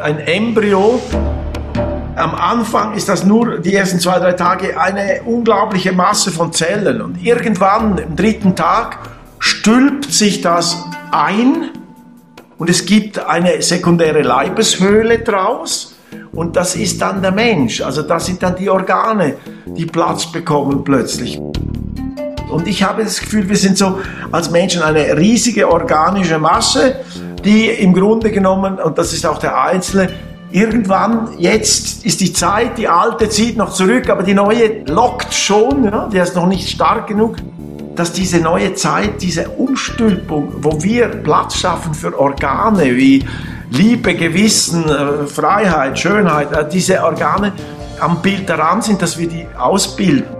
ein Embryo. Am Anfang ist das nur die ersten zwei, drei Tage eine unglaubliche Masse von Zellen. Und irgendwann, im dritten Tag, stülpt sich das ein und es gibt eine sekundäre Leibeshöhle draus. Und das ist dann der Mensch. Also das sind dann die Organe, die Platz bekommen plötzlich. Und ich habe das Gefühl, wir sind so als Menschen eine riesige organische Masse, die im Grunde genommen, und das ist auch der Einzelne, irgendwann, jetzt ist die Zeit, die alte zieht noch zurück, aber die neue lockt schon, ja, die ist noch nicht stark genug, dass diese neue Zeit, diese Umstülpung, wo wir Platz schaffen für Organe wie Liebe, Gewissen, äh, Freiheit, Schönheit, äh, diese Organe am Bild daran sind, dass wir die ausbilden.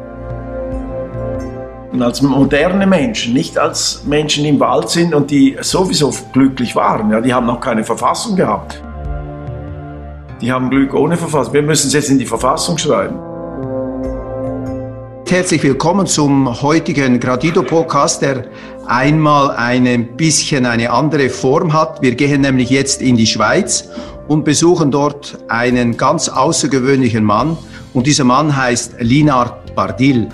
Und als moderne Menschen, nicht als Menschen die im Wald sind und die sowieso glücklich waren. Ja, die haben noch keine Verfassung gehabt. Die haben Glück ohne Verfassung. Wir müssen es jetzt in die Verfassung schreiben. Herzlich willkommen zum heutigen Gradido-Podcast, der einmal ein bisschen eine andere Form hat. Wir gehen nämlich jetzt in die Schweiz und besuchen dort einen ganz außergewöhnlichen Mann. Und dieser Mann heißt Linard Bardil.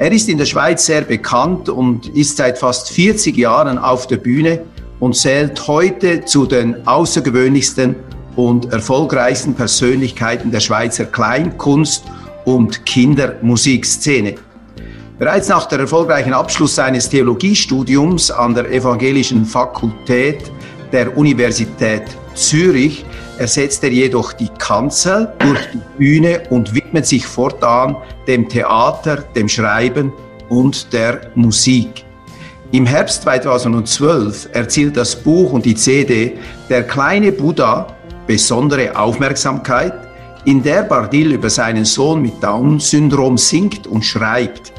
Er ist in der Schweiz sehr bekannt und ist seit fast 40 Jahren auf der Bühne und zählt heute zu den außergewöhnlichsten und erfolgreichsten Persönlichkeiten der Schweizer Kleinkunst- und Kindermusikszene. Bereits nach der erfolgreichen Abschluss seines Theologiestudiums an der Evangelischen Fakultät der Universität Zürich ersetzt er jedoch die Kanzel durch die Bühne und widmet sich fortan dem Theater, dem Schreiben und der Musik. Im Herbst 2012 erzielt das Buch und die CD Der kleine Buddha besondere Aufmerksamkeit, in der Bardil über seinen Sohn mit Down-Syndrom singt und schreibt.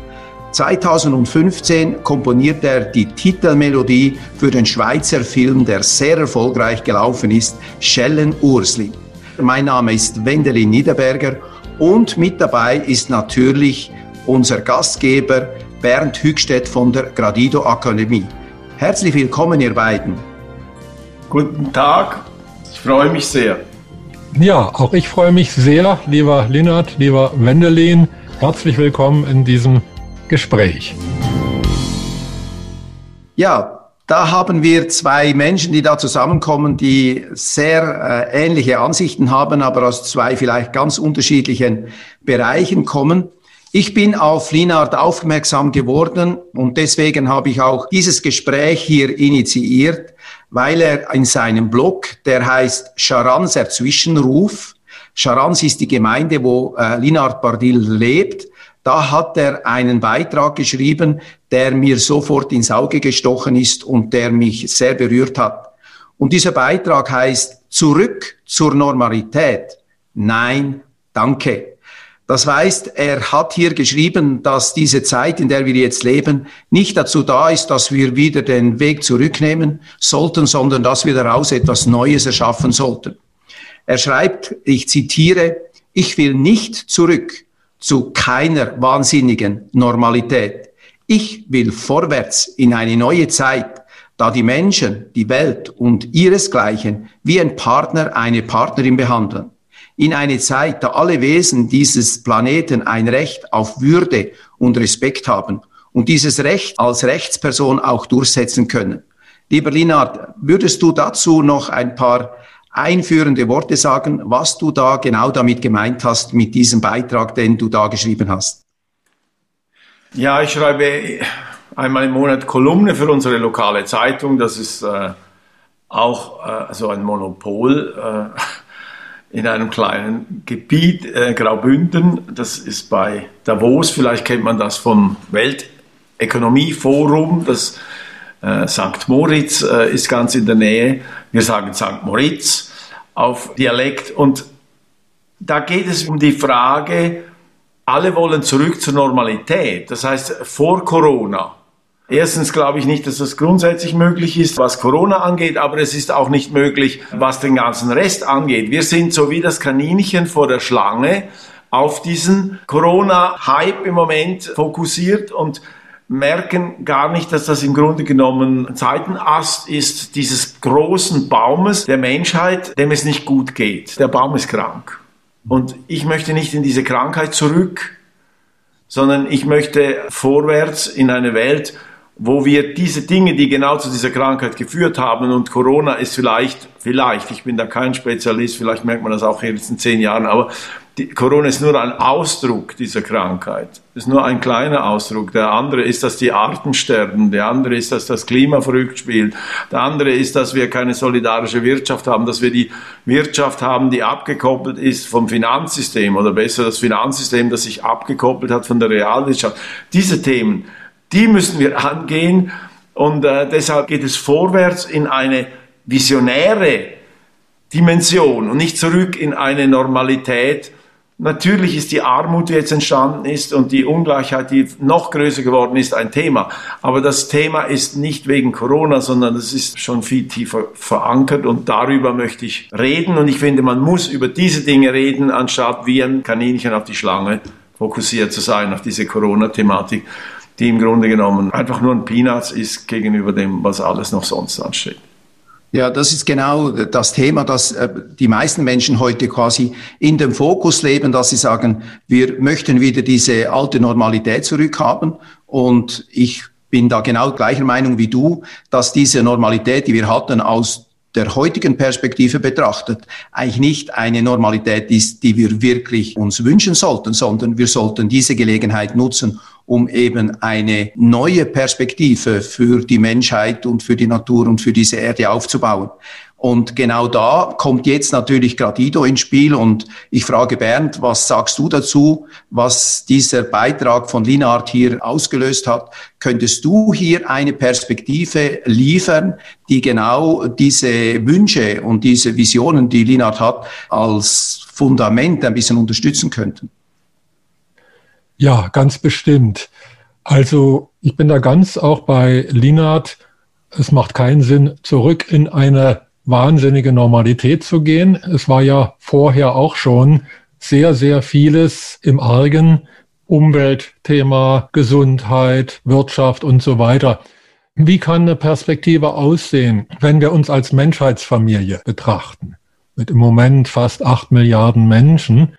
2015 komponiert er die Titelmelodie für den Schweizer Film, der sehr erfolgreich gelaufen ist, Schellen Ursli. Mein Name ist Wendelin Niederberger und mit dabei ist natürlich unser Gastgeber Bernd Hückstedt von der Gradido Akademie. Herzlich willkommen, ihr beiden. Guten Tag, ich freue mich sehr. Ja, auch ich freue mich sehr, lieber Linnert, lieber Wendelin. Herzlich willkommen in diesem Gespräch. Ja, da haben wir zwei Menschen, die da zusammenkommen, die sehr äh, ähnliche Ansichten haben, aber aus zwei vielleicht ganz unterschiedlichen Bereichen kommen. Ich bin auf Linard aufmerksam geworden und deswegen habe ich auch dieses Gespräch hier initiiert, weil er in seinem Blog, der heißt Charanser Zwischenruf, Charans ist die Gemeinde, wo äh, Linard Bardil lebt, da hat er einen Beitrag geschrieben, der mir sofort ins Auge gestochen ist und der mich sehr berührt hat. Und dieser Beitrag heißt Zurück zur Normalität. Nein, danke. Das heißt, er hat hier geschrieben, dass diese Zeit, in der wir jetzt leben, nicht dazu da ist, dass wir wieder den Weg zurücknehmen sollten, sondern dass wir daraus etwas Neues erschaffen sollten. Er schreibt, ich zitiere, ich will nicht zurück zu keiner wahnsinnigen Normalität. Ich will vorwärts in eine neue Zeit, da die Menschen, die Welt und ihresgleichen wie ein Partner eine Partnerin behandeln. In eine Zeit, da alle Wesen dieses Planeten ein Recht auf Würde und Respekt haben und dieses Recht als Rechtsperson auch durchsetzen können. Lieber Linard, würdest du dazu noch ein paar einführende Worte sagen, was du da genau damit gemeint hast mit diesem Beitrag, den du da geschrieben hast. Ja, ich schreibe einmal im Monat Kolumne für unsere lokale Zeitung. Das ist äh, auch äh, so ein Monopol äh, in einem kleinen Gebiet, äh, Graubünden. Das ist bei Davos. Vielleicht kennt man das vom Weltökonomieforum. Das äh, St. Moritz äh, ist ganz in der Nähe. Wir sagen St. Moritz auf Dialekt. Und da geht es um die Frage, alle wollen zurück zur Normalität. Das heißt, vor Corona. Erstens glaube ich nicht, dass das grundsätzlich möglich ist, was Corona angeht, aber es ist auch nicht möglich, was den ganzen Rest angeht. Wir sind so wie das Kaninchen vor der Schlange auf diesen Corona-Hype im Moment fokussiert und merken gar nicht, dass das im Grunde genommen ein Seitenast ist dieses großen Baumes der Menschheit, dem es nicht gut geht. Der Baum ist krank. Und ich möchte nicht in diese Krankheit zurück, sondern ich möchte vorwärts in eine Welt, wo wir diese Dinge, die genau zu dieser Krankheit geführt haben, und Corona ist vielleicht, vielleicht, ich bin da kein Spezialist, vielleicht merkt man das auch jetzt in zehn Jahren, aber die, Corona ist nur ein Ausdruck dieser Krankheit. Ist nur ein kleiner Ausdruck. Der andere ist, dass die Arten sterben. Der andere ist, dass das Klima verrückt spielt. Der andere ist, dass wir keine solidarische Wirtschaft haben, dass wir die Wirtschaft haben, die abgekoppelt ist vom Finanzsystem oder besser das Finanzsystem, das sich abgekoppelt hat von der Realwirtschaft. Diese Themen, die müssen wir angehen und äh, deshalb geht es vorwärts in eine visionäre Dimension und nicht zurück in eine Normalität, Natürlich ist die Armut, die jetzt entstanden ist und die Ungleichheit, die noch größer geworden ist, ein Thema. Aber das Thema ist nicht wegen Corona, sondern es ist schon viel tiefer verankert und darüber möchte ich reden. Und ich finde, man muss über diese Dinge reden, anstatt wie ein Kaninchen auf die Schlange fokussiert zu sein, auf diese Corona-Thematik, die im Grunde genommen einfach nur ein Peanuts ist gegenüber dem, was alles noch sonst ansteht. Ja, das ist genau das Thema, dass äh, die meisten Menschen heute quasi in dem Fokus leben, dass sie sagen, wir möchten wieder diese alte Normalität zurückhaben. Und ich bin da genau gleicher Meinung wie du, dass diese Normalität, die wir hatten, aus der heutigen Perspektive betrachtet, eigentlich nicht eine Normalität ist, die wir wirklich uns wünschen sollten, sondern wir sollten diese Gelegenheit nutzen, um eben eine neue Perspektive für die Menschheit und für die Natur und für diese Erde aufzubauen. Und genau da kommt jetzt natürlich Gradido ins Spiel. Und ich frage Bernd, was sagst du dazu, was dieser Beitrag von Linard hier ausgelöst hat? Könntest du hier eine Perspektive liefern, die genau diese Wünsche und diese Visionen, die Linard hat, als Fundament ein bisschen unterstützen könnten? Ja, ganz bestimmt. Also ich bin da ganz auch bei Linard. Es macht keinen Sinn, zurück in eine wahnsinnige Normalität zu gehen. Es war ja vorher auch schon sehr, sehr vieles im Argen. Umweltthema, Gesundheit, Wirtschaft und so weiter. Wie kann eine Perspektive aussehen, wenn wir uns als Menschheitsfamilie betrachten? Mit im Moment fast acht Milliarden Menschen.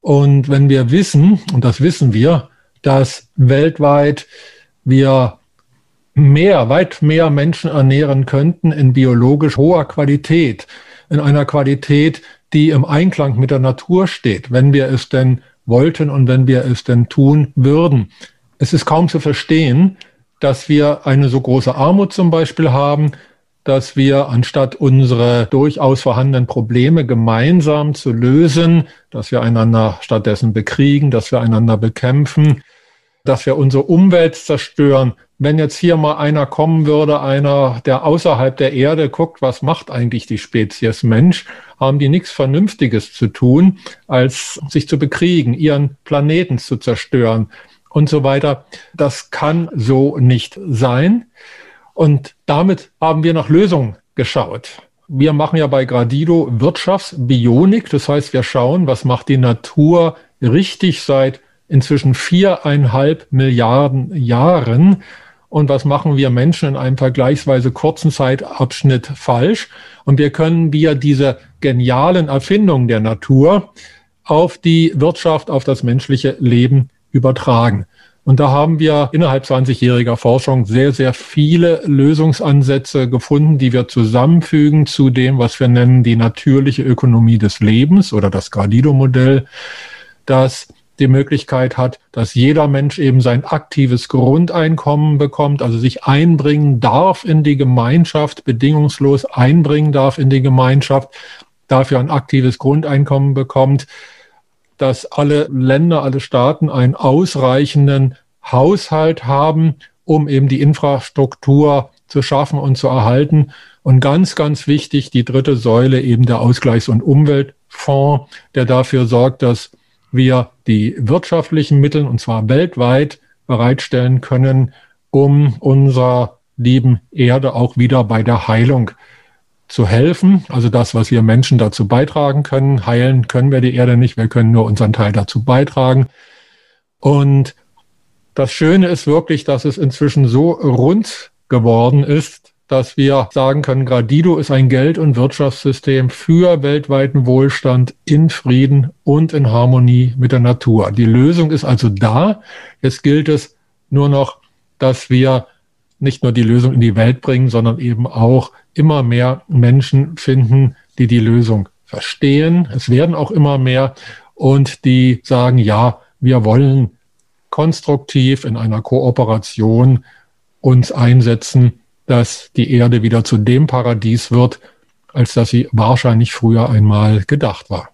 Und wenn wir wissen, und das wissen wir, dass weltweit wir mehr, weit mehr Menschen ernähren könnten in biologisch hoher Qualität, in einer Qualität, die im Einklang mit der Natur steht, wenn wir es denn wollten und wenn wir es denn tun würden. Es ist kaum zu verstehen, dass wir eine so große Armut zum Beispiel haben, dass wir anstatt unsere durchaus vorhandenen Probleme gemeinsam zu lösen, dass wir einander stattdessen bekriegen, dass wir einander bekämpfen, dass wir unsere Umwelt zerstören. Wenn jetzt hier mal einer kommen würde, einer, der außerhalb der Erde guckt, was macht eigentlich die Spezies Mensch, haben die nichts Vernünftiges zu tun, als sich zu bekriegen, ihren Planeten zu zerstören und so weiter. Das kann so nicht sein. Und damit haben wir nach Lösungen geschaut. Wir machen ja bei Gradido Wirtschaftsbionik. Das heißt, wir schauen, was macht die Natur richtig seit inzwischen viereinhalb Milliarden Jahren und was machen wir Menschen in einem vergleichsweise kurzen Zeitabschnitt falsch. Und wir können wir diese genialen Erfindungen der Natur auf die Wirtschaft, auf das menschliche Leben übertragen. Und da haben wir innerhalb 20-jähriger Forschung sehr, sehr viele Lösungsansätze gefunden, die wir zusammenfügen zu dem, was wir nennen die natürliche Ökonomie des Lebens oder das Gradido-Modell, das die Möglichkeit hat, dass jeder Mensch eben sein aktives Grundeinkommen bekommt, also sich einbringen darf in die Gemeinschaft, bedingungslos einbringen darf in die Gemeinschaft, dafür ein aktives Grundeinkommen bekommt dass alle Länder, alle Staaten einen ausreichenden Haushalt haben, um eben die Infrastruktur zu schaffen und zu erhalten. Und ganz, ganz wichtig, die dritte Säule eben der Ausgleichs- und Umweltfonds, der dafür sorgt, dass wir die wirtschaftlichen Mittel, und zwar weltweit, bereitstellen können, um unserer lieben Erde auch wieder bei der Heilung zu helfen. Also das, was wir Menschen dazu beitragen können. Heilen können wir die Erde nicht. Wir können nur unseren Teil dazu beitragen. Und das Schöne ist wirklich, dass es inzwischen so rund geworden ist, dass wir sagen können, Gradido ist ein Geld- und Wirtschaftssystem für weltweiten Wohlstand in Frieden und in Harmonie mit der Natur. Die Lösung ist also da. Jetzt gilt es nur noch, dass wir nicht nur die Lösung in die Welt bringen, sondern eben auch immer mehr Menschen finden, die die Lösung verstehen. Es werden auch immer mehr und die sagen, ja, wir wollen konstruktiv in einer Kooperation uns einsetzen, dass die Erde wieder zu dem Paradies wird, als dass sie wahrscheinlich früher einmal gedacht war.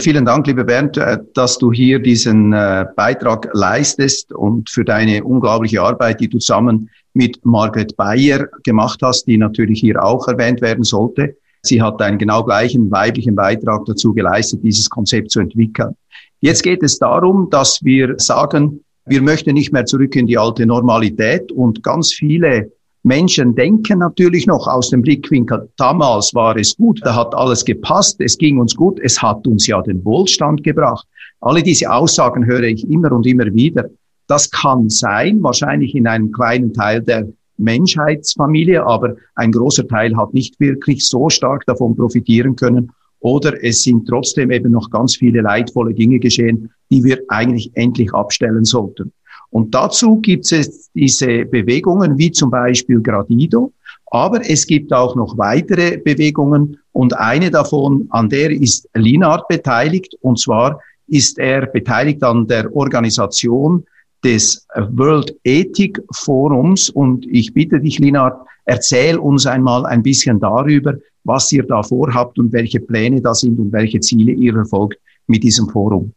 Vielen Dank, lieber Bernd, äh, dass du hier diesen äh, Beitrag leistest und für deine unglaubliche Arbeit, die du zusammen mit Margaret Bayer gemacht hast, die natürlich hier auch erwähnt werden sollte. Sie hat einen genau gleichen weiblichen Beitrag dazu geleistet, dieses Konzept zu entwickeln. Jetzt geht es darum, dass wir sagen, wir möchten nicht mehr zurück in die alte Normalität und ganz viele Menschen denken natürlich noch aus dem Blickwinkel, damals war es gut, da hat alles gepasst, es ging uns gut, es hat uns ja den Wohlstand gebracht. Alle diese Aussagen höre ich immer und immer wieder. Das kann sein, wahrscheinlich in einem kleinen Teil der Menschheitsfamilie, aber ein großer Teil hat nicht wirklich so stark davon profitieren können. Oder es sind trotzdem eben noch ganz viele leidvolle Dinge geschehen, die wir eigentlich endlich abstellen sollten. Und dazu gibt es diese Bewegungen wie zum Beispiel Gradido, aber es gibt auch noch weitere Bewegungen. Und eine davon, an der ist Linard beteiligt. Und zwar ist er beteiligt an der Organisation des World Ethic Forums. Und ich bitte dich, Linard, erzähl uns einmal ein bisschen darüber, was ihr da vorhabt und welche Pläne da sind und welche Ziele ihr verfolgt mit diesem Forum.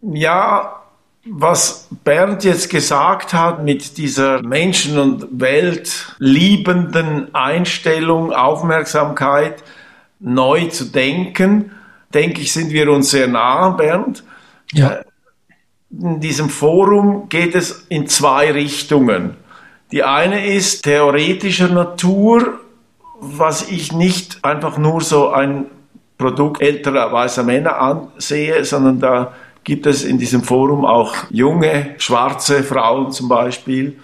Ja, was Bernd jetzt gesagt hat mit dieser Menschen- und Weltliebenden Einstellung, Aufmerksamkeit, neu zu denken, denke ich, sind wir uns sehr nah, Bernd. Ja. In diesem Forum geht es in zwei Richtungen. Die eine ist theoretischer Natur, was ich nicht einfach nur so ein Produkt älterer weißer Männer ansehe, sondern da gibt es in diesem Forum auch junge, schwarze Frauen zum Beispiel,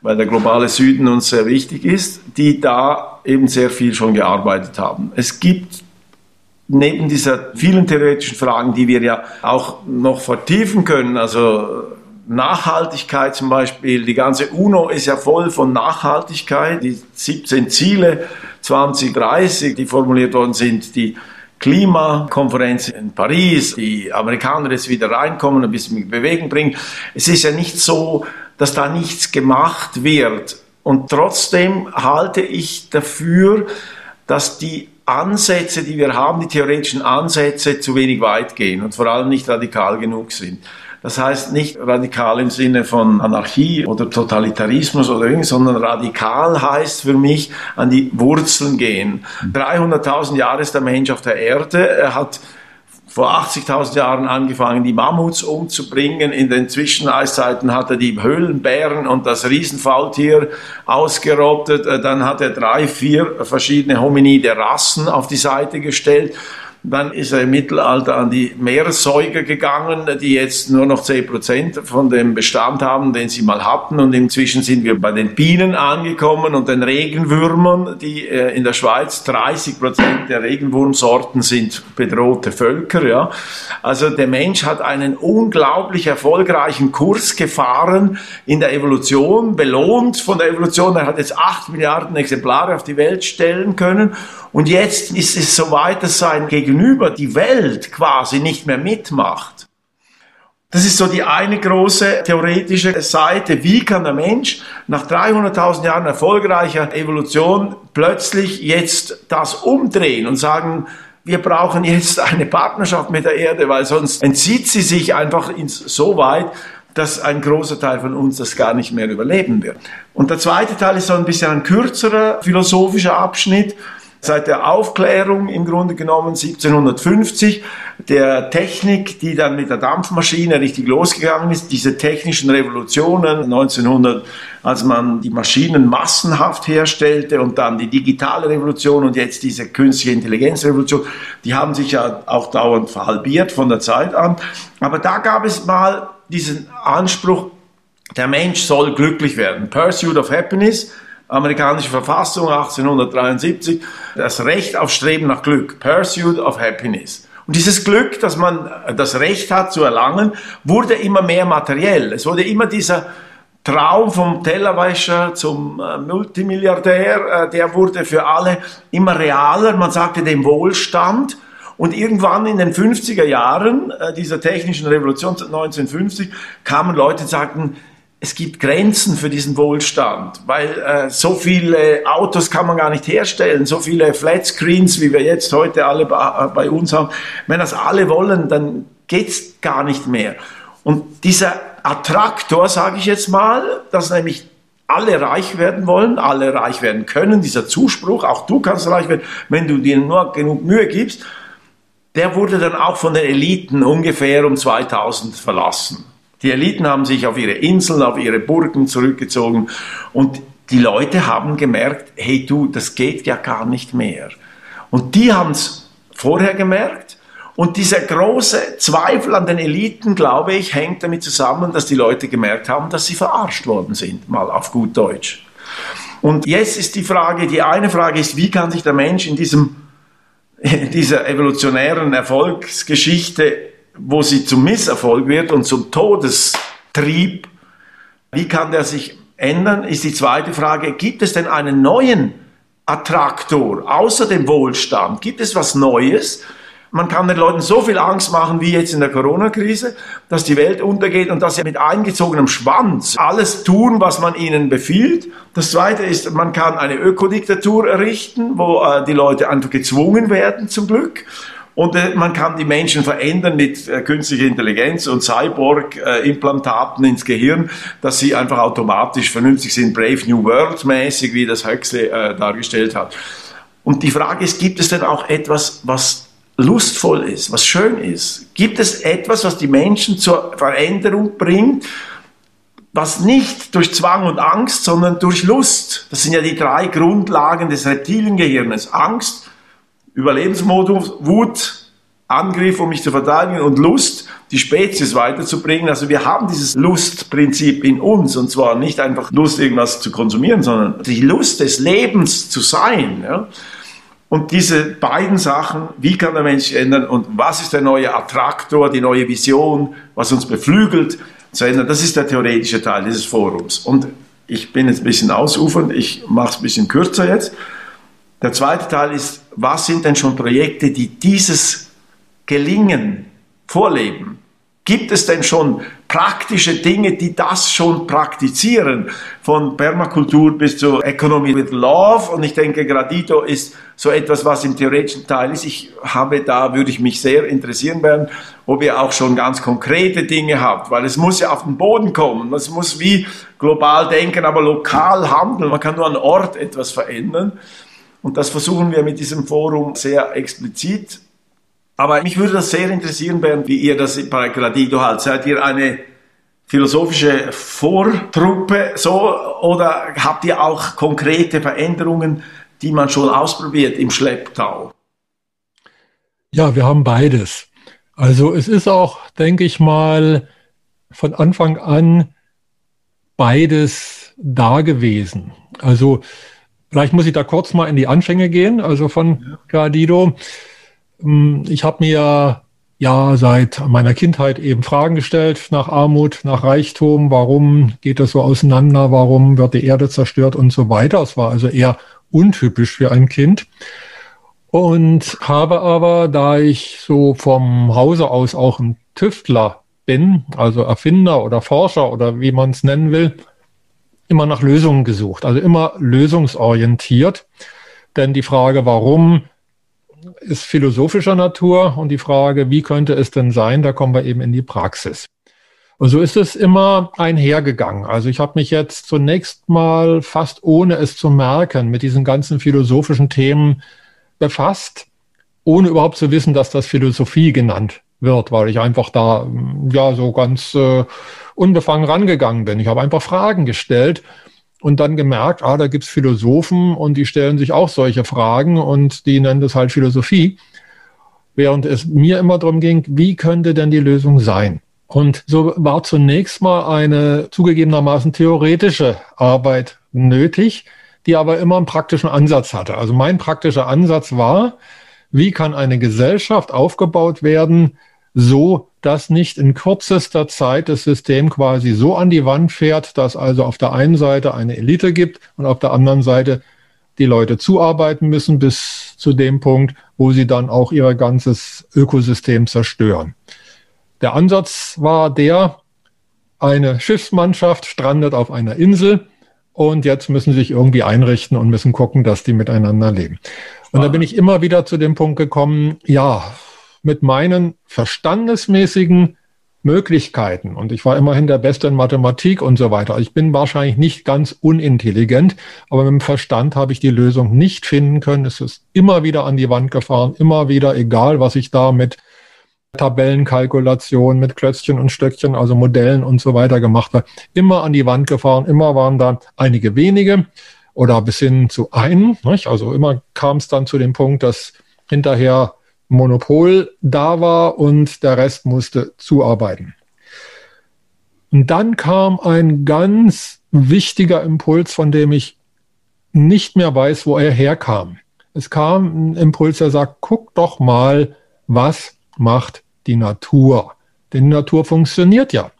weil der globale Süden uns sehr wichtig ist, die da eben sehr viel schon gearbeitet haben. Es gibt neben dieser vielen theoretischen Fragen, die wir ja auch noch vertiefen können, also Nachhaltigkeit zum Beispiel, die ganze UNO ist ja voll von Nachhaltigkeit, die 17 Ziele 2030, die formuliert worden sind, die Klimakonferenz in Paris, die Amerikaner jetzt wieder reinkommen, ein bisschen in Bewegung bringen. Es ist ja nicht so, dass da nichts gemacht wird. Und trotzdem halte ich dafür, dass die Ansätze, die wir haben, die theoretischen Ansätze, zu wenig weit gehen und vor allem nicht radikal genug sind. Das heißt nicht radikal im Sinne von Anarchie oder Totalitarismus oder irgendwas, sondern radikal heißt für mich an die Wurzeln gehen. 300.000 Jahre ist der Mensch auf der Erde. Er hat vor 80.000 Jahren angefangen, die Mammuts umzubringen. In den Zwischeneiszeiten hat er die Höhlenbären und das Riesenfaultier ausgerottet. Dann hat er drei, vier verschiedene hominide Rassen auf die Seite gestellt. Dann ist er im Mittelalter an die Meeressäuger gegangen, die jetzt nur noch 10% von dem Bestand haben, den sie mal hatten. Und inzwischen sind wir bei den Bienen angekommen und den Regenwürmern, die äh, in der Schweiz 30% der Regenwurmsorten sind bedrohte Völker. Ja. Also der Mensch hat einen unglaublich erfolgreichen Kurs gefahren in der Evolution, belohnt von der Evolution. Er hat jetzt 8 Milliarden Exemplare auf die Welt stellen können. Und jetzt ist es so weit, dass sein Gegenüber, die Welt, quasi nicht mehr mitmacht. Das ist so die eine große theoretische Seite. Wie kann der Mensch nach 300.000 Jahren erfolgreicher Evolution plötzlich jetzt das umdrehen und sagen, wir brauchen jetzt eine Partnerschaft mit der Erde, weil sonst entzieht sie sich einfach so weit, dass ein großer Teil von uns das gar nicht mehr überleben wird. Und der zweite Teil ist so ein bisschen ein kürzerer philosophischer Abschnitt seit der Aufklärung im Grunde genommen 1750, der Technik, die dann mit der Dampfmaschine richtig losgegangen ist, diese technischen Revolutionen 1900, als man die Maschinen massenhaft herstellte und dann die digitale Revolution und jetzt diese künstliche Intelligenzrevolution, die haben sich ja auch dauernd verhalbiert von der Zeit an. Aber da gab es mal diesen Anspruch, der Mensch soll glücklich werden. Pursuit of Happiness, amerikanische Verfassung 1873, das Recht auf Streben nach Glück. Pursuit of Happiness. Und dieses Glück, dass man das Recht hat zu erlangen, wurde immer mehr materiell. Es wurde immer dieser Traum vom Tellerwäscher zum äh, Multimilliardär, äh, der wurde für alle immer realer. Man sagte dem Wohlstand. Und irgendwann in den 50er Jahren äh, dieser technischen Revolution 1950 kamen Leute und sagten, es gibt Grenzen für diesen Wohlstand, weil äh, so viele Autos kann man gar nicht herstellen, so viele Flatscreens, wie wir jetzt heute alle bei, bei uns haben. Wenn das alle wollen, dann geht's gar nicht mehr. Und dieser Attraktor, sage ich jetzt mal, dass nämlich alle reich werden wollen, alle reich werden können, dieser Zuspruch, auch du kannst reich werden, wenn du dir nur genug Mühe gibst, der wurde dann auch von den Eliten ungefähr um 2000 verlassen. Die Eliten haben sich auf ihre Inseln, auf ihre Burgen zurückgezogen und die Leute haben gemerkt, hey du, das geht ja gar nicht mehr. Und die haben es vorher gemerkt und dieser große Zweifel an den Eliten, glaube ich, hängt damit zusammen, dass die Leute gemerkt haben, dass sie verarscht worden sind, mal auf gut Deutsch. Und jetzt ist die Frage, die eine Frage ist, wie kann sich der Mensch in diesem dieser evolutionären Erfolgsgeschichte, wo sie zum Misserfolg wird und zum Todestrieb, wie kann der sich ändern, ist die zweite Frage, gibt es denn einen neuen Attraktor außer dem Wohlstand? Gibt es was Neues? Man kann den Leuten so viel Angst machen wie jetzt in der Corona-Krise, dass die Welt untergeht und dass sie mit eingezogenem Schwanz alles tun, was man ihnen befiehlt. Das Zweite ist, man kann eine Ökodiktatur errichten, wo äh, die Leute einfach gezwungen werden zum Glück. Und äh, man kann die Menschen verändern mit äh, künstlicher Intelligenz und Cyborg-Implantaten äh, ins Gehirn, dass sie einfach automatisch vernünftig sind, Brave New World mäßig, wie das Huxley äh, dargestellt hat. Und die Frage ist, gibt es denn auch etwas, was lustvoll ist, was schön ist? Gibt es etwas, was die Menschen zur Veränderung bringt, was nicht durch Zwang und Angst, sondern durch Lust? Das sind ja die drei Grundlagen des Reptiliengehirns. Angst, Überlebensmodus, Wut, Angriff, um mich zu verteidigen und Lust, die Spezies weiterzubringen. Also wir haben dieses Lustprinzip in uns und zwar nicht einfach Lust, irgendwas zu konsumieren, sondern die Lust des Lebens zu sein. Ja? Und diese beiden Sachen, wie kann der Mensch ändern und was ist der neue Attraktor, die neue Vision, was uns beflügelt zu ändern, das ist der theoretische Teil dieses Forums. Und ich bin jetzt ein bisschen ausufernd, ich mache es ein bisschen kürzer jetzt. Der zweite Teil ist, was sind denn schon Projekte, die dieses Gelingen vorleben? Gibt es denn schon praktische Dinge, die das schon praktizieren? Von Permakultur bis zu Economy with Love. Und ich denke, Gradito ist so etwas, was im theoretischen Teil ist. Ich habe da, würde ich mich sehr interessieren werden, ob ihr auch schon ganz konkrete Dinge habt, weil es muss ja auf den Boden kommen. Es muss wie global denken, aber lokal handeln. Man kann nur an Ort etwas verändern. Und das versuchen wir mit diesem Forum sehr explizit aber mich würde das sehr interessieren, Bernd, wie ihr das bei Gradido halt. Seid ihr eine philosophische Vortruppe so oder habt ihr auch konkrete Veränderungen, die man schon ausprobiert im Schlepptau? Ja, wir haben beides. Also es ist auch, denke ich mal, von Anfang an beides da gewesen. Also vielleicht muss ich da kurz mal in die Anfänge gehen, also von Gradido. Hm, ich habe mir ja seit meiner Kindheit eben Fragen gestellt nach Armut, nach Reichtum, warum geht das so auseinander, warum wird die Erde zerstört und so weiter. Es war also eher untypisch für ein Kind. Und habe aber, da ich so vom Hause aus auch ein Tüftler bin, also Erfinder oder Forscher oder wie man es nennen will, immer nach Lösungen gesucht, also immer lösungsorientiert. Denn die Frage, warum ist philosophischer Natur und die Frage, wie könnte es denn sein, da kommen wir eben in die Praxis. Und so ist es immer einhergegangen. Also ich habe mich jetzt zunächst mal fast ohne es zu merken mit diesen ganzen philosophischen Themen befasst, ohne überhaupt zu wissen, dass das Philosophie genannt wird, weil ich einfach da ja so ganz äh, unbefangen rangegangen bin. Ich habe einfach Fragen gestellt und dann gemerkt, ah, da gibt's Philosophen und die stellen sich auch solche Fragen und die nennen das halt Philosophie. Während es mir immer darum ging, wie könnte denn die Lösung sein? Und so war zunächst mal eine zugegebenermaßen theoretische Arbeit nötig, die aber immer einen praktischen Ansatz hatte. Also mein praktischer Ansatz war, wie kann eine Gesellschaft aufgebaut werden, so dass nicht in kürzester Zeit das System quasi so an die Wand fährt, dass also auf der einen Seite eine Elite gibt und auf der anderen Seite die Leute zuarbeiten müssen bis zu dem Punkt, wo sie dann auch ihr ganzes Ökosystem zerstören. Der Ansatz war der, eine Schiffsmannschaft strandet auf einer Insel und jetzt müssen sie sich irgendwie einrichten und müssen gucken, dass die miteinander leben. Und da bin ich immer wieder zu dem Punkt gekommen, ja, mit meinen verstandesmäßigen Möglichkeiten. Und ich war immerhin der Beste in Mathematik und so weiter. Ich bin wahrscheinlich nicht ganz unintelligent, aber mit dem Verstand habe ich die Lösung nicht finden können. Es ist immer wieder an die Wand gefahren, immer wieder, egal was ich da mit Tabellenkalkulation, mit Klötzchen und Stöckchen, also Modellen und so weiter gemacht habe. Immer an die Wand gefahren, immer waren da einige wenige oder bis hin zu einem. Nicht? Also immer kam es dann zu dem Punkt, dass hinterher Monopol da war und der Rest musste zuarbeiten. Und dann kam ein ganz wichtiger Impuls, von dem ich nicht mehr weiß, wo er herkam. Es kam ein Impuls, der sagt, guck doch mal, was macht die Natur. Denn die Natur funktioniert ja.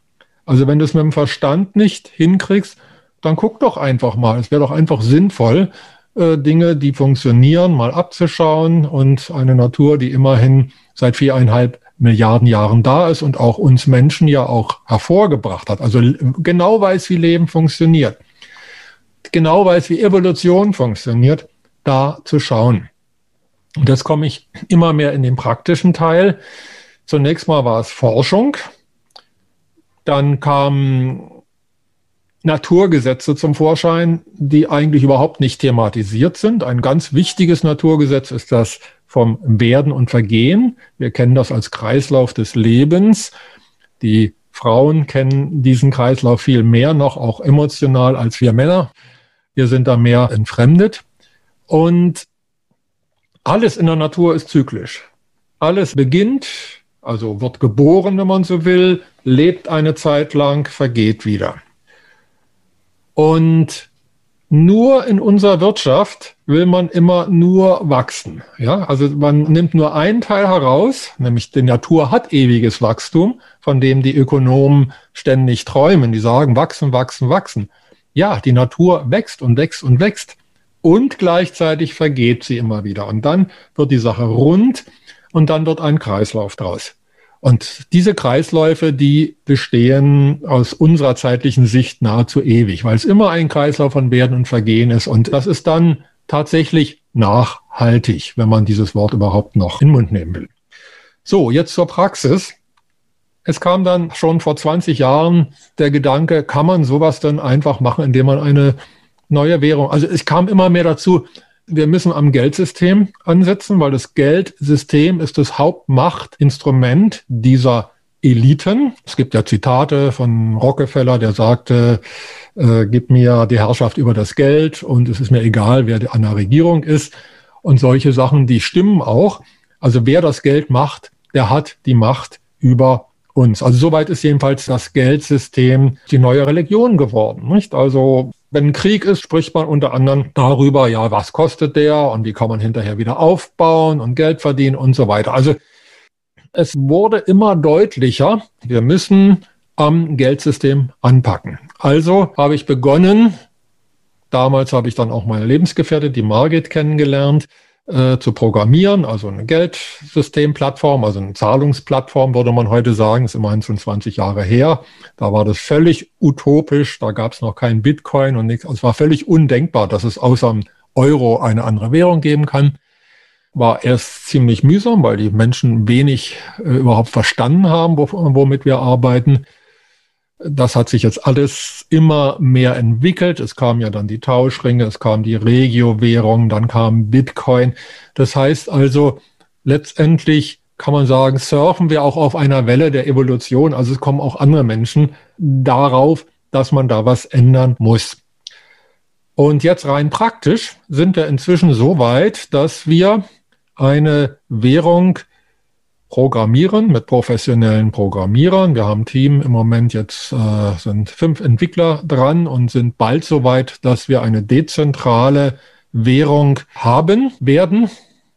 Also wenn du es mit dem Verstand nicht hinkriegst, dann guck doch einfach mal. Es wäre doch einfach sinnvoll, äh, Dinge, die funktionieren, mal abzuschauen und eine Natur, die immerhin seit viereinhalb Milliarden Jahren da ist und auch uns Menschen ja auch hervorgebracht hat. Also genau weiß, wie Leben funktioniert. Genau weiß, wie Evolution funktioniert, da zu schauen. Und jetzt komme ich immer mehr in den praktischen Teil. Zunächst mal war es Forschung. Dann kam Naturgesetze zum Vorschein, die eigentlich überhaupt nicht thematisiert sind. Ein ganz wichtiges Naturgesetz ist das vom Werden und Vergehen. Wir kennen das als Kreislauf des Lebens. Die Frauen kennen diesen Kreislauf viel mehr noch, auch emotional als wir Männer. Wir sind da mehr entfremdet. Und alles in der Natur ist zyklisch. Alles beginnt, also wird geboren, wenn man so will, lebt eine Zeit lang, vergeht wieder. Und nur in unserer Wirtschaft will man immer nur wachsen. Ja, also man nimmt nur einen Teil heraus, nämlich die Natur hat ewiges Wachstum, von dem die Ökonomen ständig träumen. Die sagen wachsen, wachsen, wachsen. Ja, die Natur wächst und wächst und wächst und gleichzeitig vergeht sie immer wieder. Und dann wird die Sache rund und dann wird ein Kreislauf draus. Und diese Kreisläufe, die bestehen aus unserer zeitlichen Sicht nahezu ewig, weil es immer ein Kreislauf von Werden und Vergehen ist. Und das ist dann tatsächlich nachhaltig, wenn man dieses Wort überhaupt noch in den Mund nehmen will. So, jetzt zur Praxis. Es kam dann schon vor 20 Jahren der Gedanke, kann man sowas dann einfach machen, indem man eine neue Währung, also es kam immer mehr dazu, wir müssen am Geldsystem ansetzen, weil das Geldsystem ist das Hauptmachtinstrument dieser Eliten. Es gibt ja Zitate von Rockefeller, der sagte, äh, gib mir die Herrschaft über das Geld und es ist mir egal, wer an der Regierung ist. Und solche Sachen, die stimmen auch. Also wer das Geld macht, der hat die Macht über uns. Also soweit ist jedenfalls das Geldsystem die neue Religion geworden. Nicht? Also wenn ein Krieg ist, spricht man unter anderem darüber, ja, was kostet der und wie kann man hinterher wieder aufbauen und Geld verdienen und so weiter. Also es wurde immer deutlicher, wir müssen am Geldsystem anpacken. Also habe ich begonnen, damals habe ich dann auch meine Lebensgefährtin, die Margit, kennengelernt, äh, zu programmieren, also eine Geldsystemplattform, also eine Zahlungsplattform, würde man heute sagen, ist immerhin schon 20 Jahre her. Da war das völlig utopisch, da gab es noch keinen Bitcoin und nichts. Also es war völlig undenkbar, dass es außer dem Euro eine andere Währung geben kann. War erst ziemlich mühsam, weil die Menschen wenig äh, überhaupt verstanden haben, womit wir arbeiten. Das hat sich jetzt alles immer mehr entwickelt. Es kamen ja dann die Tauschringe, es kam die Regio-Währung, dann kam Bitcoin. Das heißt also, letztendlich kann man sagen, surfen wir auch auf einer Welle der Evolution. Also es kommen auch andere Menschen darauf, dass man da was ändern muss. Und jetzt rein praktisch sind wir inzwischen so weit, dass wir eine Währung programmieren mit professionellen Programmierern. Wir haben ein Team im Moment jetzt äh, sind fünf Entwickler dran und sind bald soweit, dass wir eine dezentrale Währung haben werden.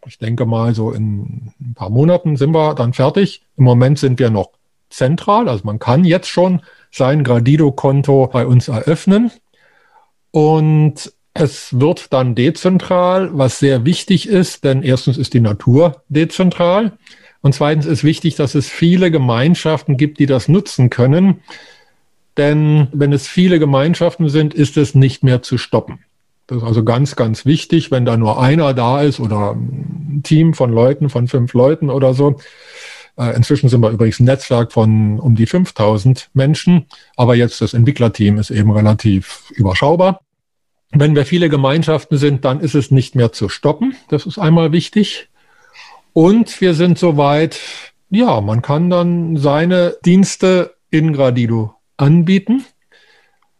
Ich denke mal, so in ein paar Monaten sind wir dann fertig. Im Moment sind wir noch zentral, also man kann jetzt schon sein Gradido-Konto bei uns eröffnen. Und es wird dann dezentral, was sehr wichtig ist, denn erstens ist die Natur dezentral und zweitens ist wichtig, dass es viele Gemeinschaften gibt, die das nutzen können. Denn wenn es viele Gemeinschaften sind, ist es nicht mehr zu stoppen. Das ist also ganz, ganz wichtig, wenn da nur einer da ist oder ein Team von Leuten, von fünf Leuten oder so. Äh, inzwischen sind wir übrigens ein Netzwerk von um die 5000 Menschen, aber jetzt das Entwicklerteam ist eben relativ überschaubar. Wenn wir viele Gemeinschaften sind, dann ist es nicht mehr zu stoppen. Das ist einmal wichtig. Und wir sind soweit, ja, man kann dann seine Dienste in Gradido anbieten.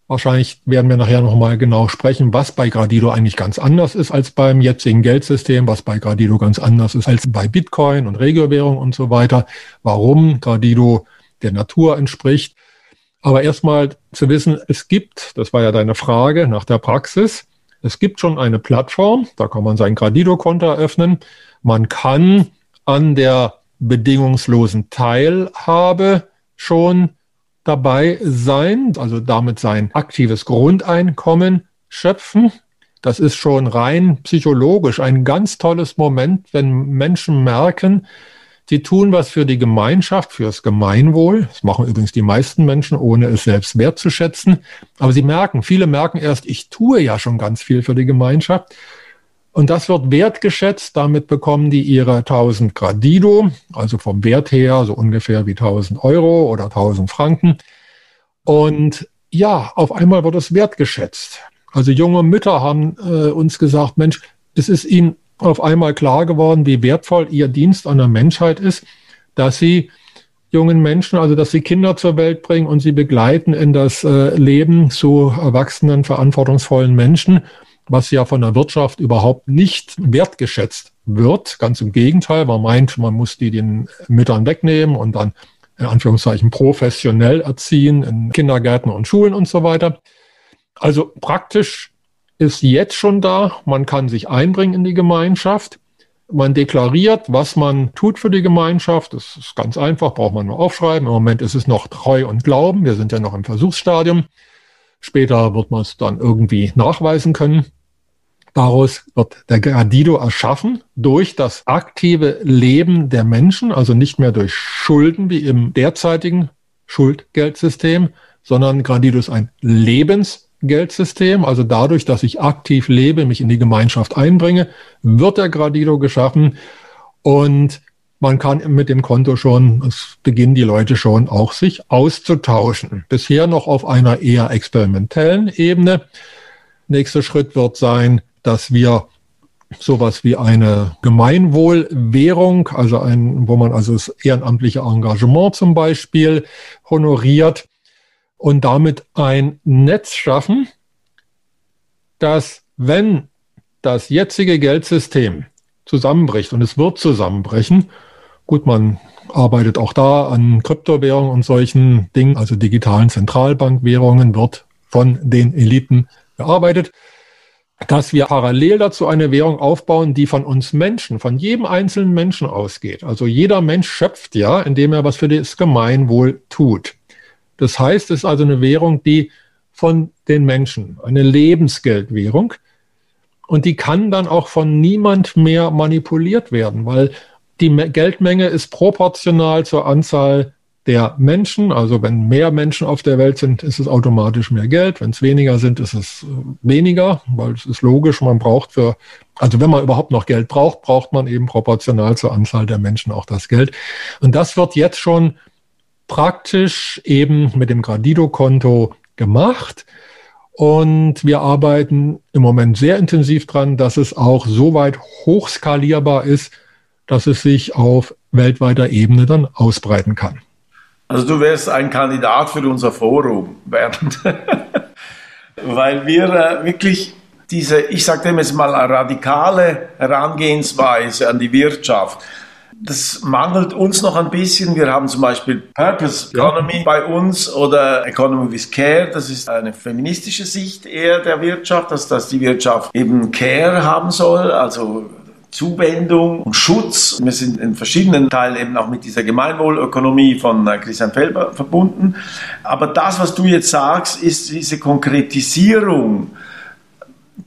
Wahrscheinlich werden wir nachher nochmal genau sprechen, was bei Gradido eigentlich ganz anders ist als beim jetzigen Geldsystem, was bei Gradido ganz anders ist als bei Bitcoin und Regiowährung und so weiter, warum Gradido der Natur entspricht. Aber erstmal zu wissen, es gibt, das war ja deine Frage nach der Praxis, es gibt schon eine Plattform, da kann man sein Gradido-Konto eröffnen. Man kann an der bedingungslosen Teilhabe schon dabei sein, also damit sein aktives Grundeinkommen schöpfen. Das ist schon rein psychologisch ein ganz tolles Moment, wenn Menschen merken, sie tun was für die Gemeinschaft, fürs Gemeinwohl. Das machen übrigens die meisten Menschen, ohne es selbst wertzuschätzen. Aber sie merken, viele merken erst, ich tue ja schon ganz viel für die Gemeinschaft. Und das wird wertgeschätzt. Damit bekommen die ihre 1000 Gradido, also vom Wert her so ungefähr wie 1000 Euro oder 1000 Franken. Und ja, auf einmal wird es wertgeschätzt. Also junge Mütter haben äh, uns gesagt, Mensch, es ist ihnen auf einmal klar geworden, wie wertvoll ihr Dienst an der Menschheit ist, dass sie jungen Menschen, also dass sie Kinder zur Welt bringen und sie begleiten in das äh, Leben zu erwachsenen, verantwortungsvollen Menschen was ja von der Wirtschaft überhaupt nicht wertgeschätzt wird. Ganz im Gegenteil, man meint, man muss die den Müttern wegnehmen und dann in Anführungszeichen professionell erziehen in Kindergärten und Schulen und so weiter. Also praktisch ist jetzt schon da, man kann sich einbringen in die Gemeinschaft. Man deklariert, was man tut für die Gemeinschaft. Das ist ganz einfach, braucht man nur aufschreiben. Im Moment ist es noch Treu und Glauben. Wir sind ja noch im Versuchsstadium. Später wird man es dann irgendwie nachweisen können. Daraus wird der Gradido erschaffen durch das aktive Leben der Menschen, also nicht mehr durch Schulden wie im derzeitigen Schuldgeldsystem, sondern Gradido ist ein Lebensgeldsystem. Also dadurch, dass ich aktiv lebe, mich in die Gemeinschaft einbringe, wird der Gradido geschaffen und man kann mit dem Konto schon, es beginnen die Leute schon auch sich auszutauschen. Bisher noch auf einer eher experimentellen Ebene. Nächster Schritt wird sein, dass wir sowas wie eine Gemeinwohlwährung, also ein, wo man also das ehrenamtliche Engagement zum Beispiel honoriert und damit ein Netz schaffen, dass wenn das jetzige Geldsystem zusammenbricht und es wird zusammenbrechen, gut, man arbeitet auch da an Kryptowährungen und solchen Dingen, also digitalen Zentralbankwährungen wird von den Eliten bearbeitet dass wir parallel dazu eine Währung aufbauen, die von uns Menschen, von jedem einzelnen Menschen ausgeht. Also jeder Mensch schöpft ja, indem er was für das Gemeinwohl tut. Das heißt, es ist also eine Währung, die von den Menschen, eine Lebensgeldwährung, und die kann dann auch von niemand mehr manipuliert werden, weil die Geldmenge ist proportional zur Anzahl der Menschen. Also wenn mehr Menschen auf der Welt sind, ist es automatisch mehr Geld. Wenn es weniger sind, ist es äh, weniger, weil es ist logisch, man braucht für, also wenn man überhaupt noch Geld braucht, braucht man eben proportional zur Anzahl der Menschen auch das Geld. Und das wird jetzt schon praktisch eben mit dem Gradido-Konto gemacht. Und wir arbeiten im Moment sehr intensiv dran, dass es auch so weit hochskalierbar ist, dass es sich auf weltweiter Ebene dann ausbreiten kann. Also du wärst ein Kandidat für unser Forum, Bernd. Weil wir äh, wirklich diese, ich sage dem jetzt mal, radikale Herangehensweise an die Wirtschaft, Das mangelt uns noch ein bisschen. Wir haben zum Beispiel Purpose Economy bei uns oder Economy with Care. Das ist eine feministische Sicht eher der Wirtschaft, dass, dass die Wirtschaft eben Care haben soll, also Zuwendung und Schutz. Wir sind in verschiedenen Teilen eben auch mit dieser Gemeinwohlökonomie von äh, Christian Felber verbunden. Aber das, was du jetzt sagst, ist diese Konkretisierung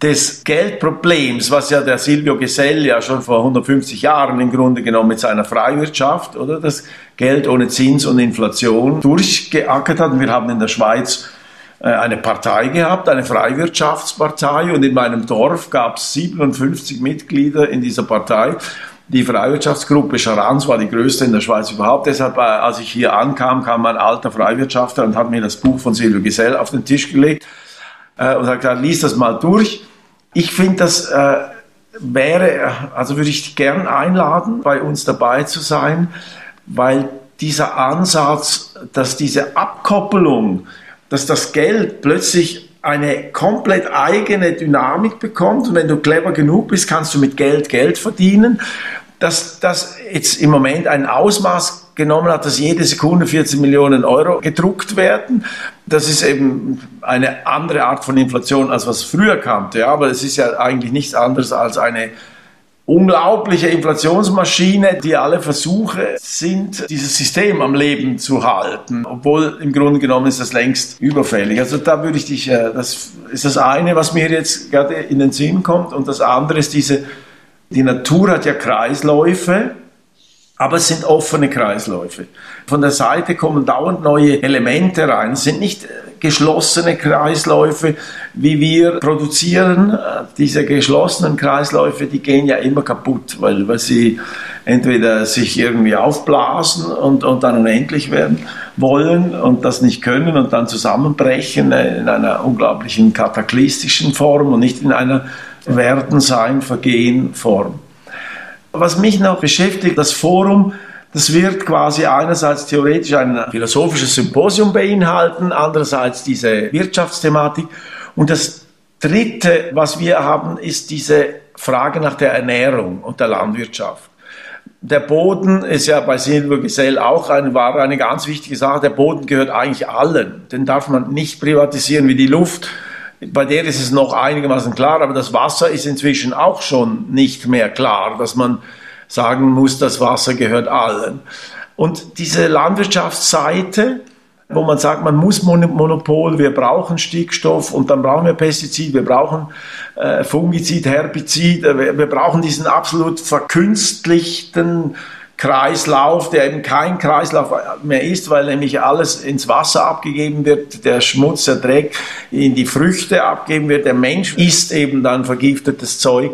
des Geldproblems, was ja der Silvio Gesell ja schon vor 150 Jahren im Grunde genommen mit seiner Freiwirtschaft, oder das Geld ohne Zins und Inflation durchgeackert hat. Und wir haben in der Schweiz eine Partei gehabt, eine Freiwirtschaftspartei und in meinem Dorf gab es 57 Mitglieder in dieser Partei. Die Freiwirtschaftsgruppe Scharans war die größte in der Schweiz überhaupt. Deshalb, äh, als ich hier ankam, kam ein alter Freiwirtschaftler und hat mir das Buch von Silvio Gesell auf den Tisch gelegt äh, und hat gesagt, lies das mal durch. Ich finde, das äh, wäre, also würde ich gern einladen, bei uns dabei zu sein, weil dieser Ansatz, dass diese Abkoppelung dass das Geld plötzlich eine komplett eigene Dynamik bekommt und wenn du clever genug bist, kannst du mit Geld Geld verdienen. Dass das jetzt im Moment ein Ausmaß genommen hat, dass jede Sekunde 14 Millionen Euro gedruckt werden. Das ist eben eine andere Art von Inflation, als was früher kannte. Ja, aber es ist ja eigentlich nichts anderes als eine unglaubliche Inflationsmaschine, die alle Versuche sind, dieses System am Leben zu halten, obwohl im Grunde genommen ist das längst überfällig. Also da würde ich dich, äh, das ist das eine, was mir jetzt gerade in den Sinn kommt und das andere ist diese, die Natur hat ja Kreisläufe, aber es sind offene Kreisläufe. Von der Seite kommen dauernd neue Elemente rein. Es sind nicht geschlossene Kreisläufe, wie wir produzieren. Diese geschlossenen Kreisläufe, die gehen ja immer kaputt, weil, weil sie entweder sich irgendwie aufblasen und, und dann unendlich werden wollen und das nicht können und dann zusammenbrechen in einer unglaublichen kataklystischen Form und nicht in einer Werden, Sein, Vergehen Form. Was mich noch beschäftigt, das Forum das wird quasi einerseits theoretisch ein philosophisches Symposium beinhalten, andererseits diese Wirtschaftsthematik. Und das Dritte, was wir haben, ist diese Frage nach der Ernährung und der Landwirtschaft. Der Boden ist ja bei Silvio Gesell auch eine, war eine ganz wichtige Sache. Der Boden gehört eigentlich allen. Den darf man nicht privatisieren wie die Luft. Bei der ist es noch einigermaßen klar, aber das Wasser ist inzwischen auch schon nicht mehr klar, dass man sagen muss, das Wasser gehört allen. Und diese Landwirtschaftsseite, wo man sagt, man muss Monopol, wir brauchen Stickstoff und dann brauchen wir Pestizid, wir brauchen äh, Fungizid, Herbizid, äh, wir, wir brauchen diesen absolut verkünstlichten Kreislauf, der eben kein Kreislauf mehr ist, weil nämlich alles ins Wasser abgegeben wird, der Schmutz, der Dreck in die Früchte abgegeben wird, der Mensch isst eben dann vergiftetes Zeug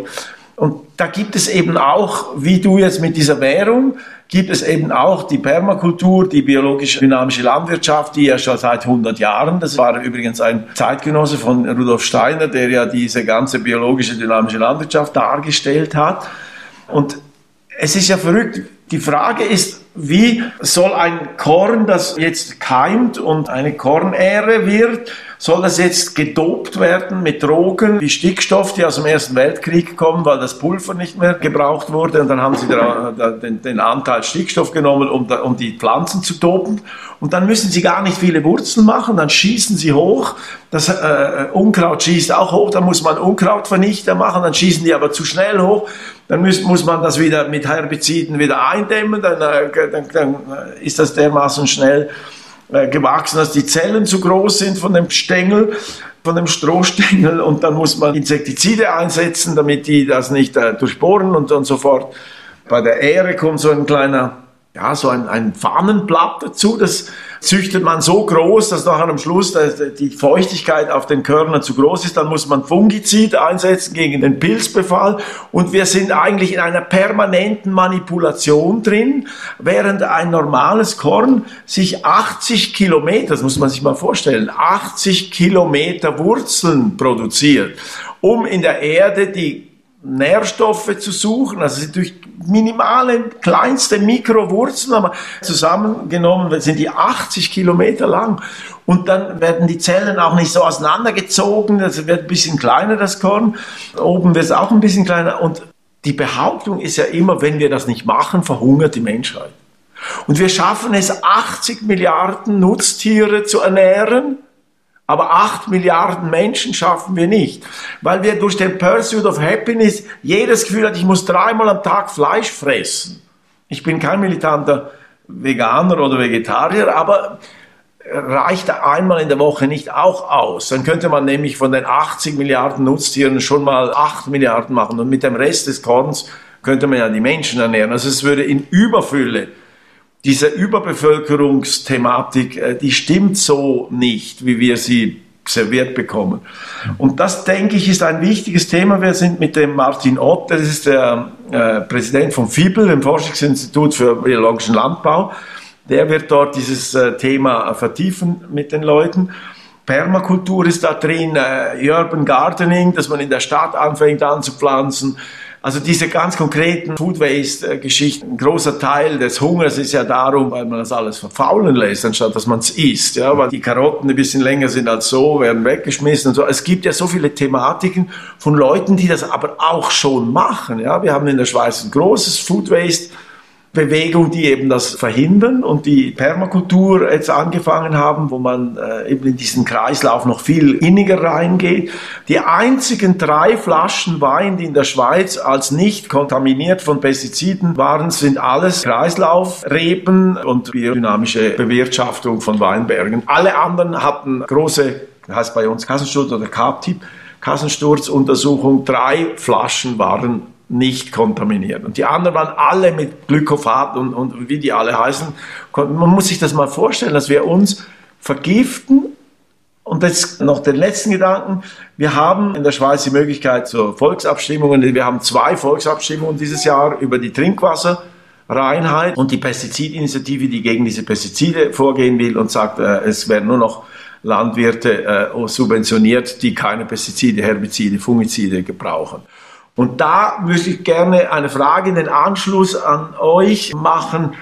und da gibt es eben auch, wie du jetzt mit dieser Währung, gibt es eben auch die Permakultur, die biologisch dynamische Landwirtschaft, die ja schon seit 100 Jahren, das war übrigens ein Zeitgenosse von Rudolf Steiner, der ja diese ganze biologische dynamische Landwirtschaft dargestellt hat. Und es ist ja verrückt. Die Frage ist, wie soll ein Korn, das jetzt keimt und eine Kornähre wird, soll das jetzt gedopt werden mit Drogen wie Stickstoff, die aus dem Ersten Weltkrieg kommen, weil das Pulver nicht mehr gebraucht wurde? Und dann haben sie den, Anteil Stickstoff genommen, um, die Pflanzen zu dopen. Und dann müssen sie gar nicht viele Wurzeln machen, dann schießen sie hoch, das äh, Unkraut schießt auch hoch, dann muss man Unkrautvernichter machen, dann schießen die aber zu schnell hoch, dann muss, muss man das wieder mit Herbiziden wieder eindämmen, dann, äh, dann, dann ist das dermaßen schnell äh, gewachsen, dass die Zellen zu groß sind von dem Stängel, von dem Strohstängel und dann muss man Insektizide einsetzen, damit die das nicht äh, durchbohren und, und so fort. Bei der Ähre kommt so ein kleiner, ja, so ein, ein Fahnenblatt dazu, das züchtet man so groß, dass nachher am Schluss die Feuchtigkeit auf den Körnern zu groß ist. Dann muss man Fungizid einsetzen gegen den Pilzbefall. Und wir sind eigentlich in einer permanenten Manipulation drin, während ein normales Korn sich 80 Kilometer, das muss man sich mal vorstellen, 80 Kilometer Wurzeln produziert, um in der Erde die Nährstoffe zu suchen, also durch minimale, kleinste Mikrowurzeln, aber zusammengenommen sind die 80 Kilometer lang. Und dann werden die Zellen auch nicht so auseinandergezogen, das wird ein bisschen kleiner, das Korn. Oben wird es auch ein bisschen kleiner. Und die Behauptung ist ja immer, wenn wir das nicht machen, verhungert die Menschheit. Und wir schaffen es, 80 Milliarden Nutztiere zu ernähren, aber 8 Milliarden Menschen schaffen wir nicht, weil wir durch den Pursuit of Happiness jedes Gefühl hat, ich muss dreimal am Tag Fleisch fressen. Ich bin kein militanter Veganer oder Vegetarier, aber reicht einmal in der Woche nicht auch aus. Dann könnte man nämlich von den 80 Milliarden Nutztieren schon mal 8 Milliarden machen und mit dem Rest des Korns könnte man ja die Menschen ernähren. Also es würde in Überfülle diese Überbevölkerungsthematik, äh, die stimmt so nicht, wie wir sie serviert bekommen. Und das, denke ich, ist ein wichtiges Thema. Wir sind mit dem Martin Ott, das ist der äh, Präsident von FIBEL, dem Forschungsinstitut für biologischen Landbau. Der wird dort dieses äh, Thema vertiefen mit den Leuten. Permakultur ist da drin, Urban Gardening, dass man in der Stadt anfängt anzupflanzen. Also diese ganz konkreten Food Waste Geschichten, ein großer Teil des Hungers ist ja darum, weil man das alles verfaulen lässt, anstatt dass man es isst. Ja, weil die Karotten ein bisschen länger sind als so, werden weggeschmissen und so. Es gibt ja so viele Thematiken von Leuten, die das aber auch schon machen. Ja, wir haben in der Schweiz ein großes Food Waste Bewegung, die eben das verhindern und die Permakultur jetzt angefangen haben, wo man äh, eben in diesen Kreislauf noch viel inniger reingeht. Die einzigen drei Flaschen Wein, die in der Schweiz als nicht kontaminiert von Pestiziden waren, sind alles Kreislaufreben und biodynamische Bewirtschaftung von Weinbergen. Alle anderen hatten große, heißt bei uns Kassensturz oder Carb-Typ, Kassensturzuntersuchung. Drei Flaschen waren nicht kontaminiert. Und die anderen waren alle mit Glyphosat und, und wie die alle heißen. Man muss sich das mal vorstellen, dass wir uns vergiften. Und jetzt noch den letzten Gedanken. Wir haben in der Schweiz die Möglichkeit zur Volksabstimmungen. Wir haben zwei Volksabstimmungen dieses Jahr über die Trinkwasserreinheit und die Pestizidinitiative, die gegen diese Pestizide vorgehen will und sagt, äh, es werden nur noch Landwirte äh, subventioniert, die keine Pestizide, Herbizide, Fungizide gebrauchen. Und da würde ich gerne eine Frage in den Anschluss an euch machen.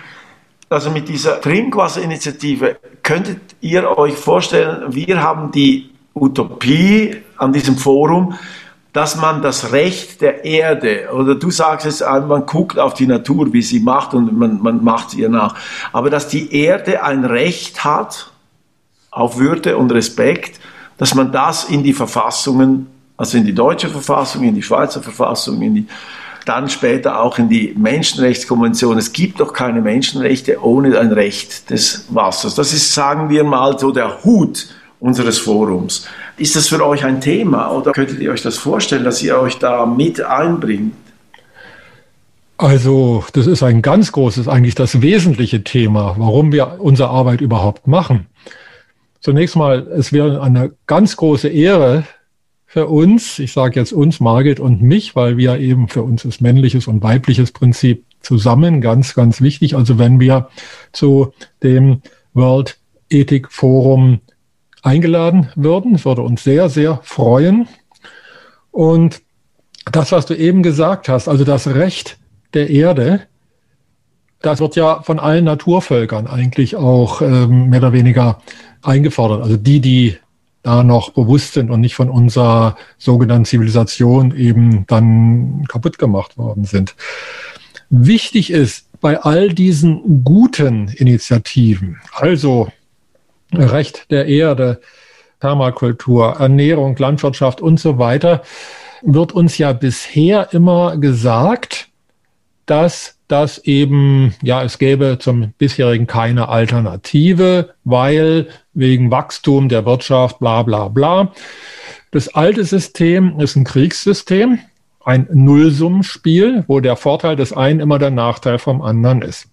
Also mit dieser Trinkwasserinitiative, könntet ihr euch vorstellen, wir haben die Utopie an diesem Forum, dass man das Recht der Erde, oder du sagst es, man guckt auf die Natur, wie sie macht und man, man macht ihr nach, aber dass die Erde ein Recht hat auf Würde und Respekt, dass man das in die Verfassungen also in die deutsche Verfassung, in die Schweizer Verfassung, in die, dann später auch in die Menschenrechtskonvention. Es gibt doch keine Menschenrechte ohne ein Recht des Wassers. Das ist, sagen wir mal, so der Hut unseres Forums. Ist das für euch ein Thema oder könntet ihr euch das vorstellen, dass ihr euch da mit einbringt? Also, das ist ein ganz großes, eigentlich das wesentliche Thema, warum wir unsere Arbeit überhaupt machen. Zunächst mal, es wäre eine ganz große Ehre, für uns, ich sage jetzt uns, Margit und mich, weil wir eben für uns ist männliches und weibliches Prinzip zusammen ganz, ganz wichtig. Also wenn wir zu dem World Ethik Forum eingeladen würden, würde uns sehr, sehr freuen. Und das, was du eben gesagt hast, also das Recht der Erde, das wird ja von allen Naturvölkern eigentlich auch ähm, mehr oder weniger eingefordert. Also die, die da noch bewusst sind und nicht von unserer sogenannten Zivilisation eben dann kaputt gemacht worden sind. Wichtig ist bei all diesen guten Initiativen, also Recht der Erde, Permakultur, Ernährung, Landwirtschaft und so weiter, wird uns ja bisher immer gesagt, dass das eben, ja, es gäbe zum bisherigen keine Alternative, weil wegen Wachstum der Wirtschaft, bla bla bla. Das alte System ist ein Kriegssystem, ein Nullsummenspiel, wo der Vorteil des einen immer der Nachteil vom anderen ist.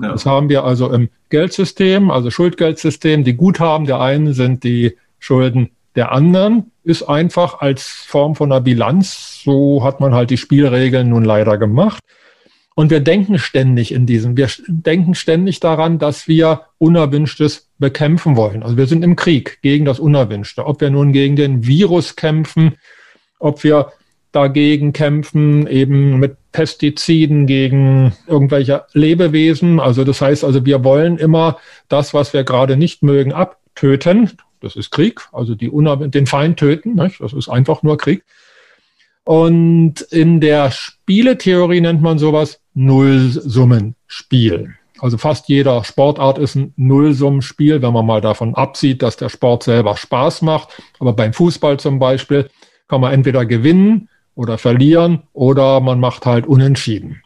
Ja. Das haben wir also im Geldsystem, also Schuldgeldsystem. Die Guthaben der einen sind die Schulden der anderen, ist einfach als Form von einer Bilanz. So hat man halt die Spielregeln nun leider gemacht. Und wir denken ständig in diesem, wir denken ständig daran, dass wir Unerwünschtes bekämpfen wollen. Also wir sind im Krieg gegen das Unerwünschte. Ob wir nun gegen den Virus kämpfen, ob wir dagegen kämpfen, eben mit Pestiziden gegen irgendwelche Lebewesen. Also das heißt also, wir wollen immer das, was wir gerade nicht mögen, abtöten. Das ist Krieg, also die den Feind töten. Nicht? Das ist einfach nur Krieg. Und in der Spieletheorie nennt man sowas Nullsummenspiel. Also fast jeder Sportart ist ein Nullsummenspiel, wenn man mal davon absieht, dass der Sport selber Spaß macht. Aber beim Fußball zum Beispiel kann man entweder gewinnen oder verlieren oder man macht halt unentschieden.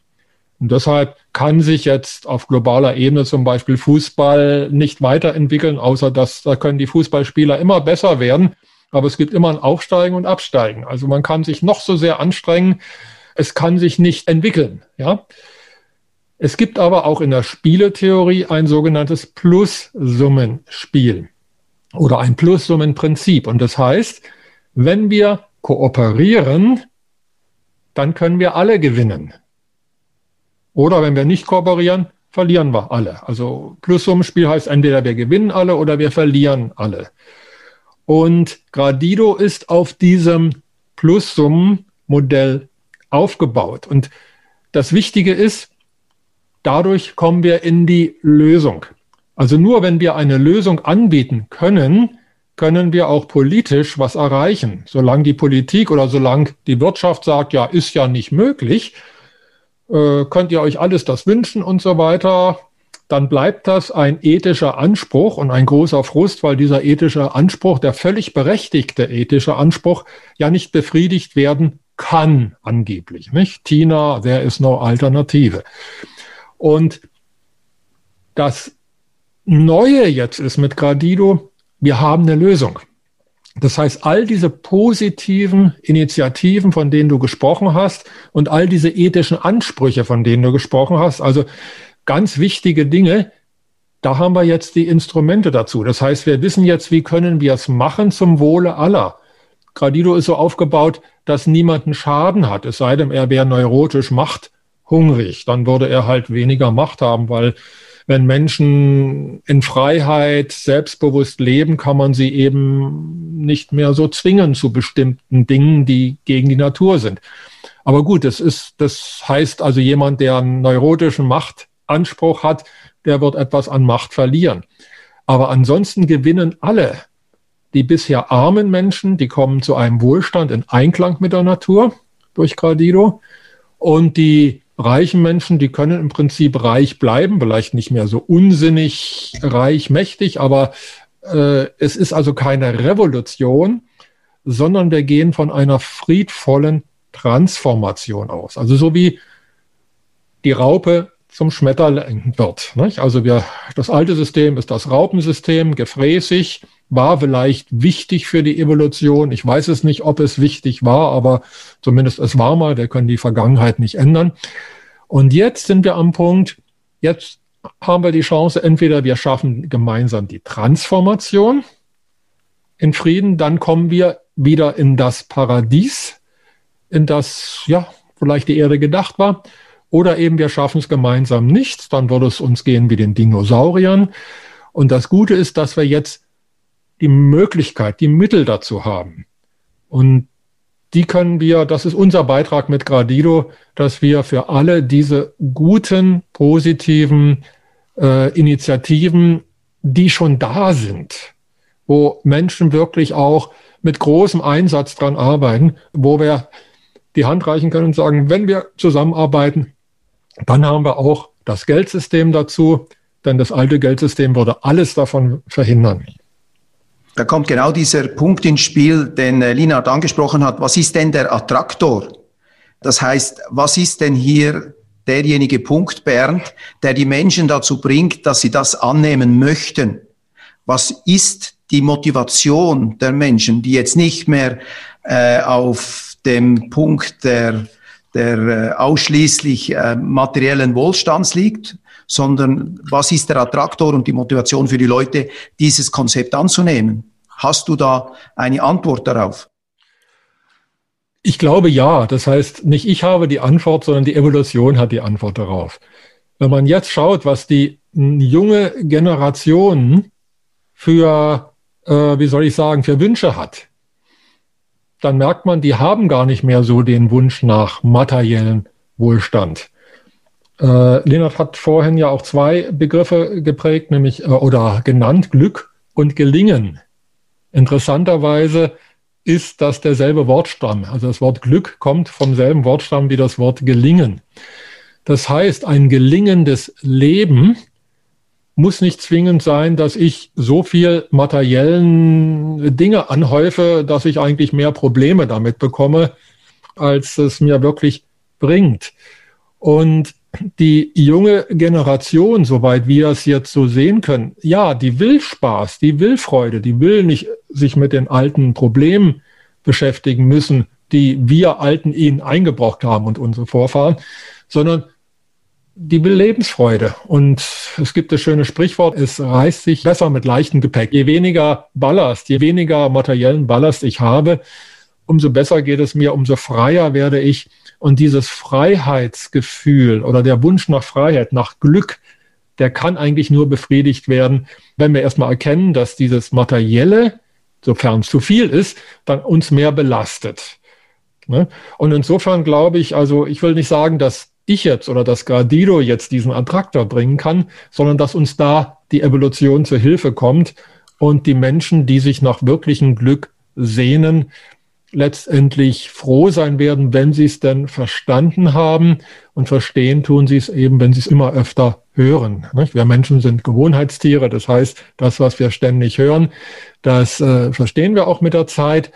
Und deshalb kann sich jetzt auf globaler Ebene zum Beispiel Fußball nicht weiterentwickeln, außer dass da können die Fußballspieler immer besser werden. Aber es gibt immer ein Aufsteigen und Absteigen. Also man kann sich noch so sehr anstrengen, es kann sich nicht entwickeln. Ja. Es gibt aber auch in der Spieletheorie ein sogenanntes Plussummenspiel oder ein Plussummenprinzip. Und das heißt, wenn wir kooperieren, dann können wir alle gewinnen. Oder wenn wir nicht kooperieren, verlieren wir alle. Also Plussummenspiel heißt entweder wir gewinnen alle oder wir verlieren alle. Und Gradido ist auf diesem Plussummenmodell aufgebaut. Und das Wichtige ist, dadurch kommen wir in die Lösung. Also nur wenn wir eine Lösung anbieten können, können wir auch politisch was erreichen. Solange die Politik oder solange die Wirtschaft sagt, ja, ist ja nicht möglich, äh, könnt ihr euch alles das wünschen und so weiter, dann bleibt das ein ethischer Anspruch und ein großer Frust, weil dieser ethische Anspruch, der völlig berechtigte ethische Anspruch, ja nicht befriedigt werden kann, angeblich. Nicht? Tina, there is no Alternative. Und das Neue jetzt ist mit Gradido, wir haben eine Lösung. Das heißt, all diese positiven Initiativen, von denen du gesprochen hast, und all diese ethischen Ansprüche, von denen du gesprochen hast, also ganz wichtige Dinge, da haben wir jetzt die Instrumente dazu. Das heißt, wir wissen jetzt, wie können wir es machen zum Wohle aller. Gradido ist so aufgebaut, dass niemand einen Schaden hat, es sei denn, er wäre neurotisch machthungrig. Dann würde er halt weniger Macht haben, weil wenn Menschen in Freiheit selbstbewusst leben, kann man sie eben nicht mehr so zwingen zu bestimmten Dingen, die gegen die Natur sind. Aber gut, das ist, das heißt also jemand, der einen neurotischen Machtanspruch hat, der wird etwas an Macht verlieren. Aber ansonsten gewinnen alle. Die bisher armen Menschen, die kommen zu einem Wohlstand in Einklang mit der Natur durch Gradido. Und die reichen Menschen, die können im Prinzip reich bleiben, vielleicht nicht mehr so unsinnig reich, mächtig, aber äh, es ist also keine Revolution, sondern wir gehen von einer friedvollen Transformation aus. Also so wie die Raupe zum Schmetterling wird. Nicht? Also wir, das alte System ist das Raupensystem, gefräßig, war vielleicht wichtig für die Evolution. Ich weiß es nicht, ob es wichtig war, aber zumindest es war mal. Wir können die Vergangenheit nicht ändern. Und jetzt sind wir am Punkt, jetzt haben wir die Chance, entweder wir schaffen gemeinsam die Transformation in Frieden, dann kommen wir wieder in das Paradies, in das, ja, vielleicht die Erde gedacht war, oder eben wir schaffen es gemeinsam nicht, dann würde es uns gehen wie den Dinosauriern. Und das Gute ist, dass wir jetzt die Möglichkeit, die Mittel dazu haben. Und die können wir, das ist unser Beitrag mit Gradido, dass wir für alle diese guten, positiven äh, Initiativen, die schon da sind, wo Menschen wirklich auch mit großem Einsatz dran arbeiten, wo wir die Hand reichen können und sagen, wenn wir zusammenarbeiten, dann haben wir auch das Geldsystem dazu, denn das alte Geldsystem würde alles davon verhindern. Da kommt genau dieser Punkt ins Spiel, den äh, Linard angesprochen hat. Was ist denn der Attraktor? Das heißt, was ist denn hier derjenige Punkt, Bernd, der die Menschen dazu bringt, dass sie das annehmen möchten? Was ist die Motivation der Menschen, die jetzt nicht mehr äh, auf dem Punkt der, der äh, ausschließlich äh, materiellen Wohlstands liegt, sondern was ist der Attraktor und die Motivation für die Leute, dieses Konzept anzunehmen? Hast du da eine Antwort darauf? Ich glaube ja. Das heißt, nicht ich habe die Antwort, sondern die Evolution hat die Antwort darauf. Wenn man jetzt schaut, was die junge Generation für, äh, wie soll ich sagen, für Wünsche hat, dann merkt man, die haben gar nicht mehr so den Wunsch nach materiellen Wohlstand. Äh, Lennart hat vorhin ja auch zwei Begriffe geprägt, nämlich äh, oder genannt Glück und Gelingen. Interessanterweise ist das derselbe Wortstamm. Also das Wort Glück kommt vom selben Wortstamm wie das Wort gelingen. Das heißt, ein gelingendes Leben muss nicht zwingend sein, dass ich so viel materiellen Dinge anhäufe, dass ich eigentlich mehr Probleme damit bekomme, als es mir wirklich bringt. Und die junge Generation, soweit wir es jetzt so sehen können, ja, die will Spaß, die will Freude, die will nicht sich mit den alten Problemen beschäftigen müssen, die wir Alten ihnen eingebrockt haben und unsere Vorfahren, sondern die will Lebensfreude. Und es gibt das schöne Sprichwort, es reißt sich besser mit leichtem Gepäck. Je weniger Ballast, je weniger materiellen Ballast ich habe, umso besser geht es mir, umso freier werde ich. Und dieses Freiheitsgefühl oder der Wunsch nach Freiheit, nach Glück, der kann eigentlich nur befriedigt werden, wenn wir erstmal erkennen, dass dieses Materielle, sofern es zu viel ist, dann uns mehr belastet. Ne? Und insofern glaube ich, also ich will nicht sagen, dass ich jetzt oder dass Gradido jetzt diesen Attraktor bringen kann, sondern dass uns da die Evolution zur Hilfe kommt und die Menschen, die sich nach wirklichem Glück sehnen, letztendlich froh sein werden, wenn sie es denn verstanden haben. Und verstehen tun sie es eben, wenn sie es immer öfter hören. Wir Menschen sind Gewohnheitstiere, das heißt, das, was wir ständig hören, das äh, verstehen wir auch mit der Zeit.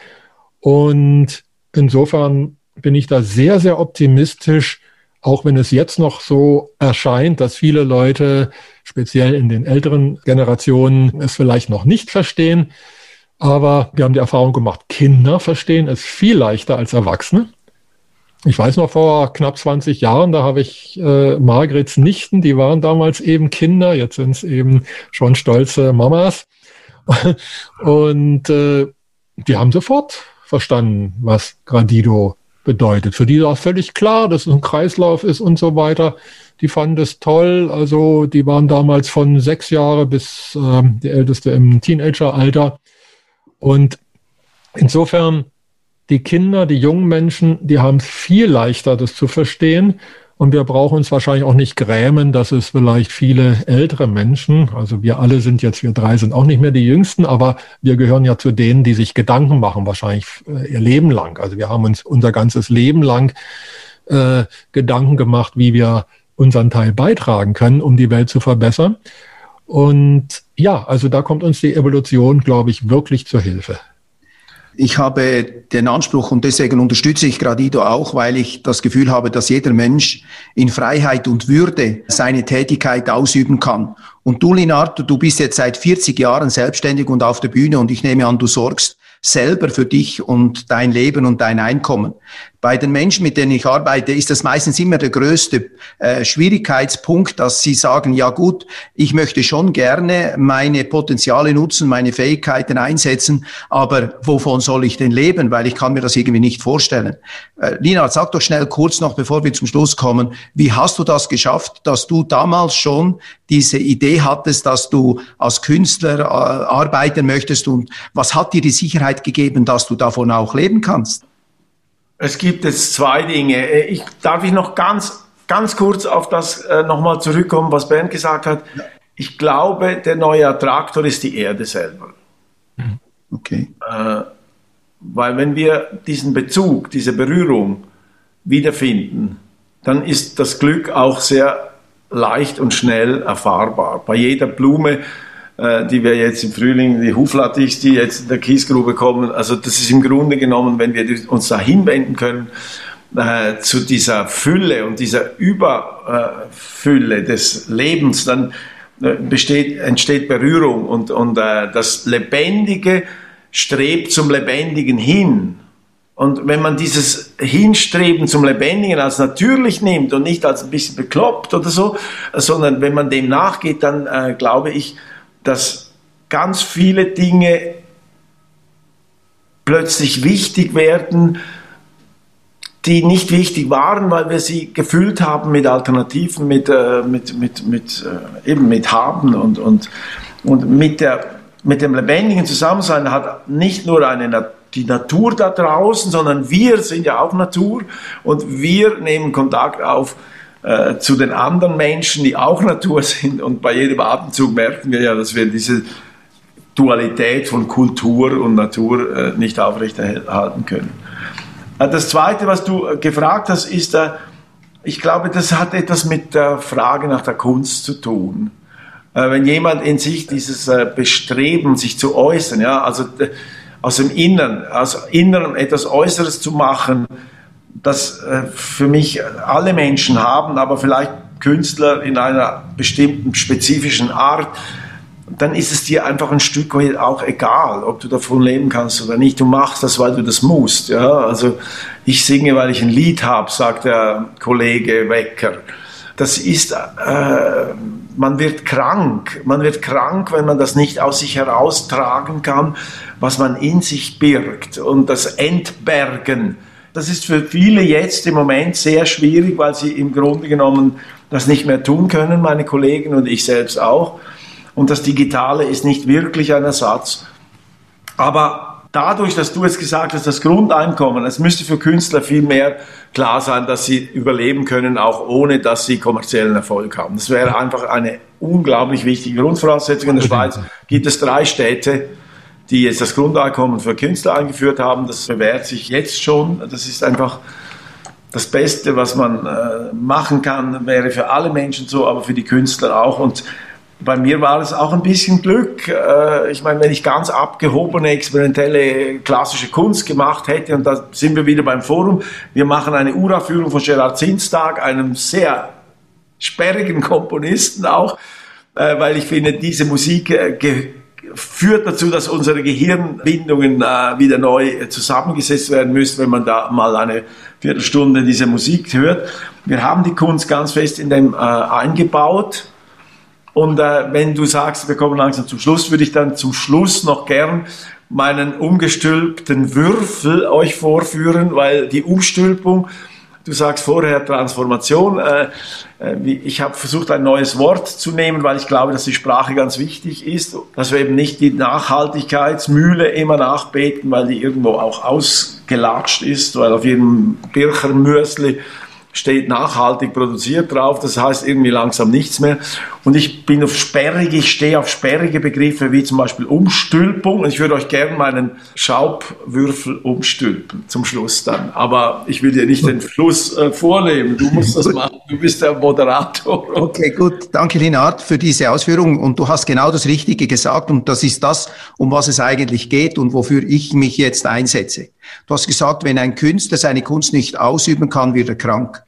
Und insofern bin ich da sehr, sehr optimistisch, auch wenn es jetzt noch so erscheint, dass viele Leute, speziell in den älteren Generationen, es vielleicht noch nicht verstehen. Aber wir haben die Erfahrung gemacht, Kinder verstehen es viel leichter als Erwachsene. Ich weiß noch vor knapp 20 Jahren, da habe ich äh, Margrets Nichten, die waren damals eben Kinder, jetzt sind es eben schon stolze Mamas. Und äh, die haben sofort verstanden, was Gradido bedeutet. Für die war völlig klar, dass es ein Kreislauf ist und so weiter. Die fanden es toll. Also die waren damals von sechs Jahre bis äh, die älteste im Teenageralter und insofern, die Kinder, die jungen Menschen, die haben es viel leichter, das zu verstehen. Und wir brauchen uns wahrscheinlich auch nicht grämen, dass es vielleicht viele ältere Menschen, also wir alle sind jetzt, wir drei sind auch nicht mehr die Jüngsten, aber wir gehören ja zu denen, die sich Gedanken machen, wahrscheinlich äh, ihr Leben lang. Also wir haben uns unser ganzes Leben lang äh, Gedanken gemacht, wie wir unseren Teil beitragen können, um die Welt zu verbessern. Und ja, also da kommt uns die Evolution, glaube ich, wirklich zur Hilfe. Ich habe den Anspruch und deswegen unterstütze ich Gradido auch, weil ich das Gefühl habe, dass jeder Mensch in Freiheit und Würde seine Tätigkeit ausüben kann. Und du, Linardo, du bist jetzt seit 40 Jahren selbstständig und auf der Bühne und ich nehme an, du sorgst selber für dich und dein Leben und dein Einkommen. Bei den Menschen, mit denen ich arbeite, ist das meistens immer der größte äh, Schwierigkeitspunkt, dass sie sagen, ja gut, ich möchte schon gerne meine Potenziale nutzen, meine Fähigkeiten einsetzen, aber wovon soll ich denn leben? Weil ich kann mir das irgendwie nicht vorstellen. Äh, Lina, sag doch schnell kurz noch, bevor wir zum Schluss kommen, wie hast du das geschafft, dass du damals schon diese Idee hattest, dass du als Künstler äh, arbeiten möchtest und was hat dir die Sicherheit Sicherheit gegeben, dass du davon auch leben kannst? Es gibt jetzt zwei Dinge. Ich, darf ich noch ganz, ganz kurz auf das äh, nochmal zurückkommen, was Bernd gesagt hat? Ja. Ich glaube, der neue Attraktor ist die Erde selber. Mhm. Okay. Äh, weil wenn wir diesen Bezug, diese Berührung wiederfinden, dann ist das Glück auch sehr leicht und schnell erfahrbar. Bei jeder Blume äh, die wir jetzt im Frühling, die Huflattichs, die jetzt in der Kiesgrube kommen. Also das ist im Grunde genommen, wenn wir uns da hinwenden können, äh, zu dieser Fülle und dieser Überfülle des Lebens, dann äh, besteht, entsteht Berührung und, und äh, das Lebendige strebt zum Lebendigen hin. Und wenn man dieses Hinstreben zum Lebendigen als natürlich nimmt und nicht als ein bisschen bekloppt oder so, sondern wenn man dem nachgeht, dann äh, glaube ich, dass ganz viele Dinge plötzlich wichtig werden, die nicht wichtig waren, weil wir sie gefüllt haben mit Alternativen, mit, äh, mit, mit, mit, äh, eben mit Haben und, und, und mit, der, mit dem lebendigen Zusammensein hat nicht nur eine, die Natur da draußen, sondern wir sind ja auch Natur und wir nehmen Kontakt auf äh, zu den anderen Menschen, die auch Natur sind. Und bei jedem Atemzug merken wir ja, dass wir diese Dualität von Kultur und Natur äh, nicht aufrechterhalten können. Äh, das Zweite, was du äh, gefragt hast, ist, ich glaube, das hat etwas mit der Frage nach der Kunst zu tun. Wenn jemand in sich dieses Bestreben, sich zu äußern, ja, also aus dem Inneren, aus Inneren etwas Äußeres zu machen, das für mich alle Menschen haben, aber vielleicht Künstler in einer bestimmten spezifischen Art, dann ist es dir einfach ein Stück weit auch egal, ob du davon leben kannst oder nicht. Du machst das, weil du das musst. Ja? Also ich singe, weil ich ein Lied habe, sagt der Kollege Wecker. Das ist, äh, man wird krank. Man wird krank, wenn man das nicht aus sich heraustragen kann, was man in sich birgt. Und das Entbergen, das ist für viele jetzt im Moment sehr schwierig, weil sie im Grunde genommen das nicht mehr tun können, meine Kollegen und ich selbst auch und das Digitale ist nicht wirklich ein Ersatz. Aber dadurch, dass du jetzt gesagt hast, das Grundeinkommen, es müsste für Künstler viel mehr klar sein, dass sie überleben können, auch ohne dass sie kommerziellen Erfolg haben. Das wäre einfach eine unglaublich wichtige Grundvoraussetzung. In der Schweiz gibt es drei Städte, die jetzt das Grundeinkommen für Künstler eingeführt haben. Das bewährt sich jetzt schon. Das ist einfach das Beste, was man äh, machen kann, wäre für alle Menschen so, aber für die Künstler auch. Und bei mir war es auch ein bisschen Glück. Äh, ich meine, wenn ich ganz abgehobene, experimentelle, klassische Kunst gemacht hätte, und da sind wir wieder beim Forum, wir machen eine Uraufführung von Gerard Zinstag, einem sehr sperrigen Komponisten auch, äh, weil ich finde, diese Musik äh, führt dazu, dass unsere Gehirnbindungen wieder neu zusammengesetzt werden müssen, wenn man da mal eine Viertelstunde diese Musik hört. Wir haben die Kunst ganz fest in dem eingebaut und äh, wenn du sagst, wir kommen langsam zum Schluss, würde ich dann zum Schluss noch gern meinen umgestülpten Würfel euch vorführen, weil die Umstülpung, du sagst vorher Transformation, äh, äh, ich habe versucht ein neues Wort zu nehmen, weil ich glaube, dass die Sprache ganz wichtig ist, dass wir eben nicht die Nachhaltigkeitsmühle immer nachbeten, weil die irgendwo auch ausgelatscht ist, weil auf jedem Birchermüsli steht nachhaltig produziert drauf, das heißt irgendwie langsam nichts mehr. Und ich bin auf sperrige, ich stehe auf sperrige Begriffe wie zum Beispiel Umstülpung. Und ich würde euch gerne meinen Schaubwürfel umstülpen zum Schluss dann. Aber ich will dir nicht den Schluss äh, vornehmen. Du musst das machen. Du bist der Moderator. Okay, gut. Danke, Linard, für diese Ausführung. Und du hast genau das Richtige gesagt. Und das ist das, um was es eigentlich geht und wofür ich mich jetzt einsetze. Du hast gesagt, wenn ein Künstler seine Kunst nicht ausüben kann, wird er krank.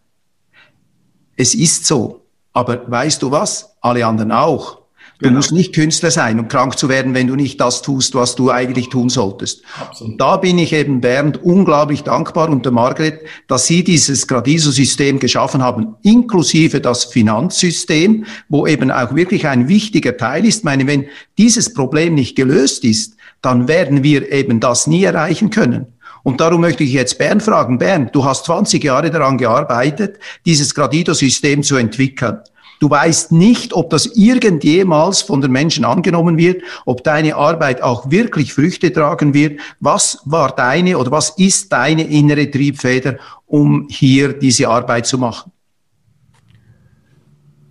Es ist so. Aber weißt du was? Alle anderen auch. Du genau. musst nicht Künstler sein, um krank zu werden, wenn du nicht das tust, was du eigentlich tun solltest. Absolut. Da bin ich eben Bernd unglaublich dankbar und der Margret, dass sie dieses Gradiso-System geschaffen haben, inklusive das Finanzsystem, wo eben auch wirklich ein wichtiger Teil ist. Ich meine, wenn dieses Problem nicht gelöst ist, dann werden wir eben das nie erreichen können. Und darum möchte ich jetzt Bernd fragen. Bernd, du hast 20 Jahre daran gearbeitet, dieses Gradido-System zu entwickeln. Du weißt nicht, ob das irgendjemals von den Menschen angenommen wird, ob deine Arbeit auch wirklich Früchte tragen wird. Was war deine oder was ist deine innere Triebfeder, um hier diese Arbeit zu machen?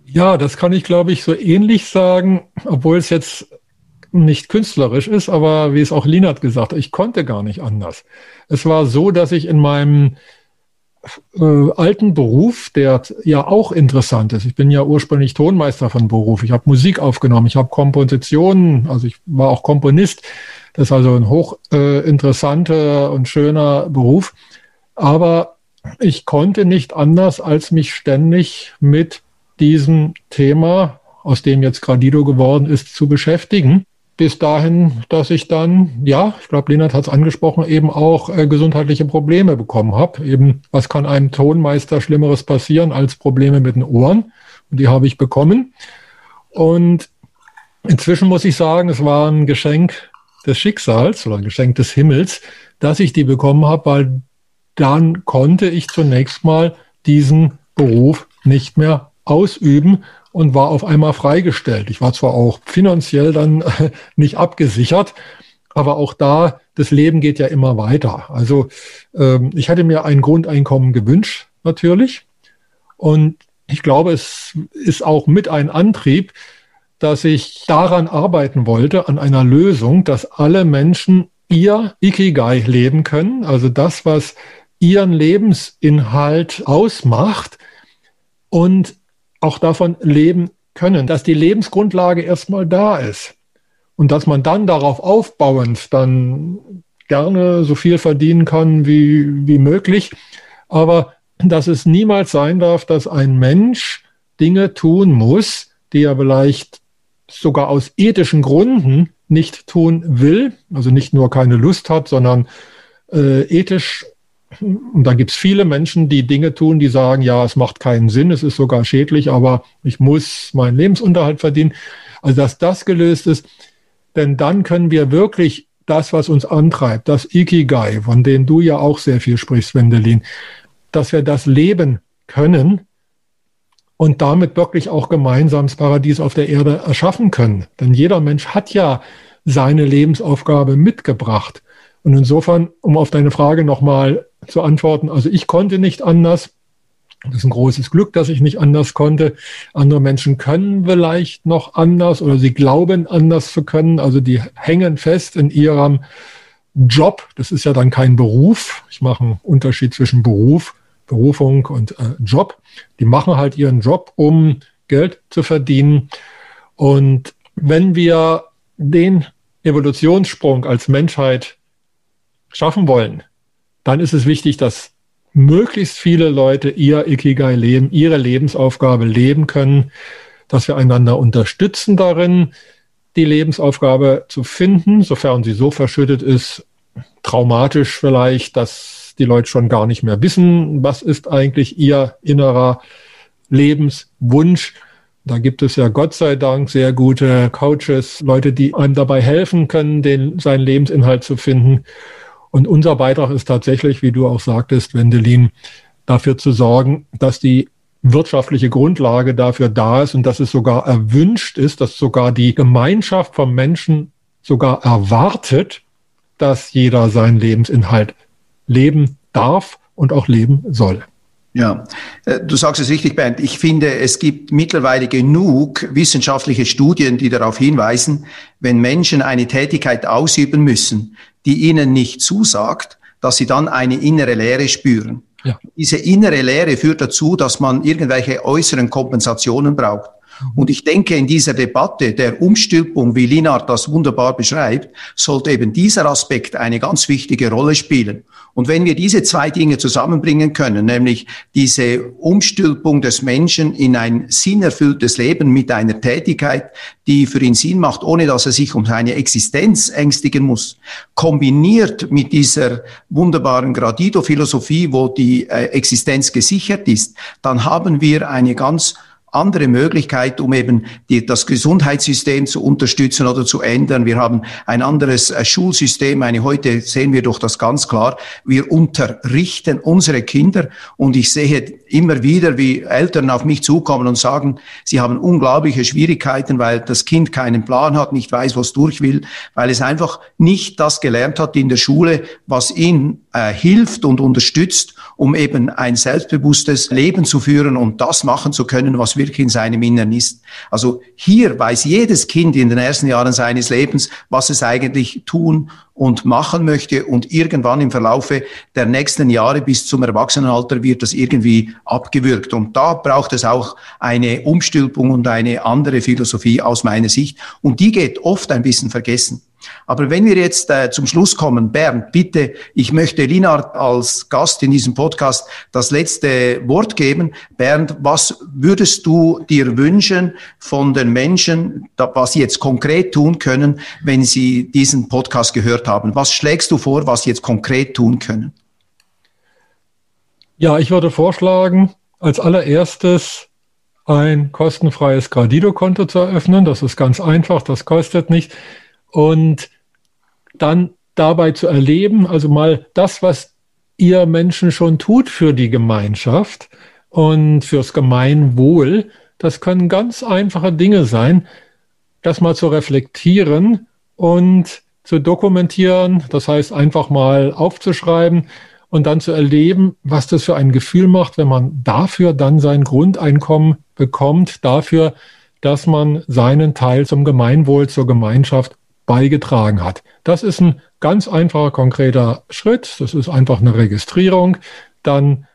Ja, das kann ich, glaube ich, so ähnlich sagen, obwohl es jetzt nicht künstlerisch ist, aber wie es auch Linat gesagt ich konnte gar nicht anders. Es war so, dass ich in meinem äh, alten Beruf, der ja auch interessant ist. Ich bin ja ursprünglich Tonmeister von Beruf. Ich habe Musik aufgenommen, ich habe Kompositionen, also ich war auch Komponist. Das ist also ein hoch äh, und schöner Beruf. Aber ich konnte nicht anders, als mich ständig mit diesem Thema, aus dem jetzt Gradido geworden ist, zu beschäftigen bis dahin, dass ich dann, ja, ich glaube, Lennart hat es angesprochen, eben auch äh, gesundheitliche Probleme bekommen habe. Eben, was kann einem Tonmeister Schlimmeres passieren als Probleme mit den Ohren? Und die habe ich bekommen. Und inzwischen muss ich sagen, es war ein Geschenk des Schicksals oder ein Geschenk des Himmels, dass ich die bekommen habe, weil dann konnte ich zunächst mal diesen Beruf nicht mehr ausüben und war auf einmal freigestellt. Ich war zwar auch finanziell dann nicht abgesichert, aber auch da, das Leben geht ja immer weiter. Also ähm, ich hatte mir ein Grundeinkommen gewünscht, natürlich. Und ich glaube, es ist auch mit ein Antrieb, dass ich daran arbeiten wollte, an einer Lösung, dass alle Menschen ihr Ikigai leben können, also das, was ihren Lebensinhalt ausmacht und auch davon leben können, dass die Lebensgrundlage erstmal da ist und dass man dann darauf aufbauend dann gerne so viel verdienen kann wie, wie möglich, aber dass es niemals sein darf, dass ein Mensch Dinge tun muss, die er vielleicht sogar aus ethischen Gründen nicht tun will, also nicht nur keine Lust hat, sondern äh, ethisch. Und da gibt es viele Menschen, die Dinge tun, die sagen, ja, es macht keinen Sinn, es ist sogar schädlich, aber ich muss meinen Lebensunterhalt verdienen. Also dass das gelöst ist, denn dann können wir wirklich das, was uns antreibt, das Ikigai, von dem du ja auch sehr viel sprichst, Wendelin, dass wir das leben können und damit wirklich auch gemeinsam das Paradies auf der Erde erschaffen können. Denn jeder Mensch hat ja seine Lebensaufgabe mitgebracht. Und insofern, um auf deine Frage nochmal zu antworten, also ich konnte nicht anders. Das ist ein großes Glück, dass ich nicht anders konnte. Andere Menschen können vielleicht noch anders oder sie glauben anders zu können. Also die hängen fest in ihrem Job. Das ist ja dann kein Beruf. Ich mache einen Unterschied zwischen Beruf Berufung und äh, Job. Die machen halt ihren Job, um Geld zu verdienen. Und wenn wir den Evolutionssprung als Menschheit schaffen wollen, dann ist es wichtig, dass möglichst viele Leute ihr Ikigai leben, ihre Lebensaufgabe leben können, dass wir einander unterstützen darin, die Lebensaufgabe zu finden, sofern sie so verschüttet ist, traumatisch vielleicht, dass die Leute schon gar nicht mehr wissen, was ist eigentlich ihr innerer Lebenswunsch. Da gibt es ja Gott sei Dank sehr gute Coaches, Leute, die einem dabei helfen können, den, seinen Lebensinhalt zu finden. Und unser Beitrag ist tatsächlich, wie du auch sagtest, Wendelin, dafür zu sorgen, dass die wirtschaftliche Grundlage dafür da ist und dass es sogar erwünscht ist, dass sogar die Gemeinschaft von Menschen sogar erwartet, dass jeder seinen Lebensinhalt leben darf und auch leben soll. Ja, äh, du sagst es richtig, Bernd. Ich finde, es gibt mittlerweile genug wissenschaftliche Studien, die darauf hinweisen, wenn Menschen eine Tätigkeit ausüben müssen, die ihnen nicht zusagt, dass sie dann eine innere Leere spüren. Ja. Diese innere Leere führt dazu, dass man irgendwelche äußeren Kompensationen braucht. Und ich denke, in dieser Debatte der Umstülpung, wie Linard das wunderbar beschreibt, sollte eben dieser Aspekt eine ganz wichtige Rolle spielen. Und wenn wir diese zwei Dinge zusammenbringen können, nämlich diese Umstülpung des Menschen in ein sinnerfülltes Leben mit einer Tätigkeit, die für ihn Sinn macht, ohne dass er sich um seine Existenz ängstigen muss, kombiniert mit dieser wunderbaren Gradido-Philosophie, wo die äh, Existenz gesichert ist, dann haben wir eine ganz andere Möglichkeit, um eben die, das Gesundheitssystem zu unterstützen oder zu ändern. Wir haben ein anderes äh, Schulsystem. Eine, heute sehen wir doch das ganz klar. Wir unterrichten unsere Kinder und ich sehe immer wieder, wie Eltern auf mich zukommen und sagen, sie haben unglaubliche Schwierigkeiten, weil das Kind keinen Plan hat, nicht weiß, was durch will, weil es einfach nicht das gelernt hat in der Schule, was ihn äh, hilft und unterstützt, um eben ein selbstbewusstes Leben zu führen und das machen zu können, was wirklich in seinem Innern ist. Also hier weiß jedes Kind in den ersten Jahren seines Lebens, was es eigentlich tun und machen möchte und irgendwann im Verlaufe der nächsten Jahre bis zum Erwachsenenalter wird das irgendwie abgewürgt. Und da braucht es auch eine Umstülpung und eine andere Philosophie aus meiner Sicht. Und die geht oft ein bisschen vergessen. Aber wenn wir jetzt äh, zum Schluss kommen, Bernd, bitte, ich möchte Linard als Gast in diesem Podcast das letzte Wort geben. Bernd, was würdest du dir wünschen von den Menschen, da, was sie jetzt konkret tun können, wenn sie diesen Podcast gehört haben? Was schlägst du vor, was sie jetzt konkret tun können? Ja, ich würde vorschlagen, als allererstes ein kostenfreies Gradido-Konto zu eröffnen. Das ist ganz einfach, das kostet nicht und dann dabei zu erleben, also mal das, was ihr Menschen schon tut für die Gemeinschaft und fürs Gemeinwohl, das können ganz einfache Dinge sein, das mal zu reflektieren und zu dokumentieren, das heißt einfach mal aufzuschreiben und dann zu erleben, was das für ein Gefühl macht, wenn man dafür dann sein Grundeinkommen bekommt, dafür, dass man seinen Teil zum Gemeinwohl, zur Gemeinschaft beigetragen hat. Das ist ein ganz einfacher, konkreter Schritt. Das ist einfach eine Registrierung. Dann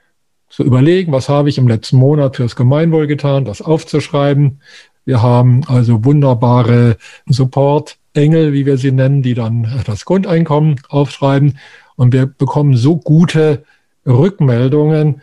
zu überlegen, was habe ich im letzten Monat fürs Gemeinwohl getan, das aufzuschreiben. Wir haben also wunderbare Support-Engel, wie wir sie nennen, die dann das Grundeinkommen aufschreiben. Und wir bekommen so gute Rückmeldungen,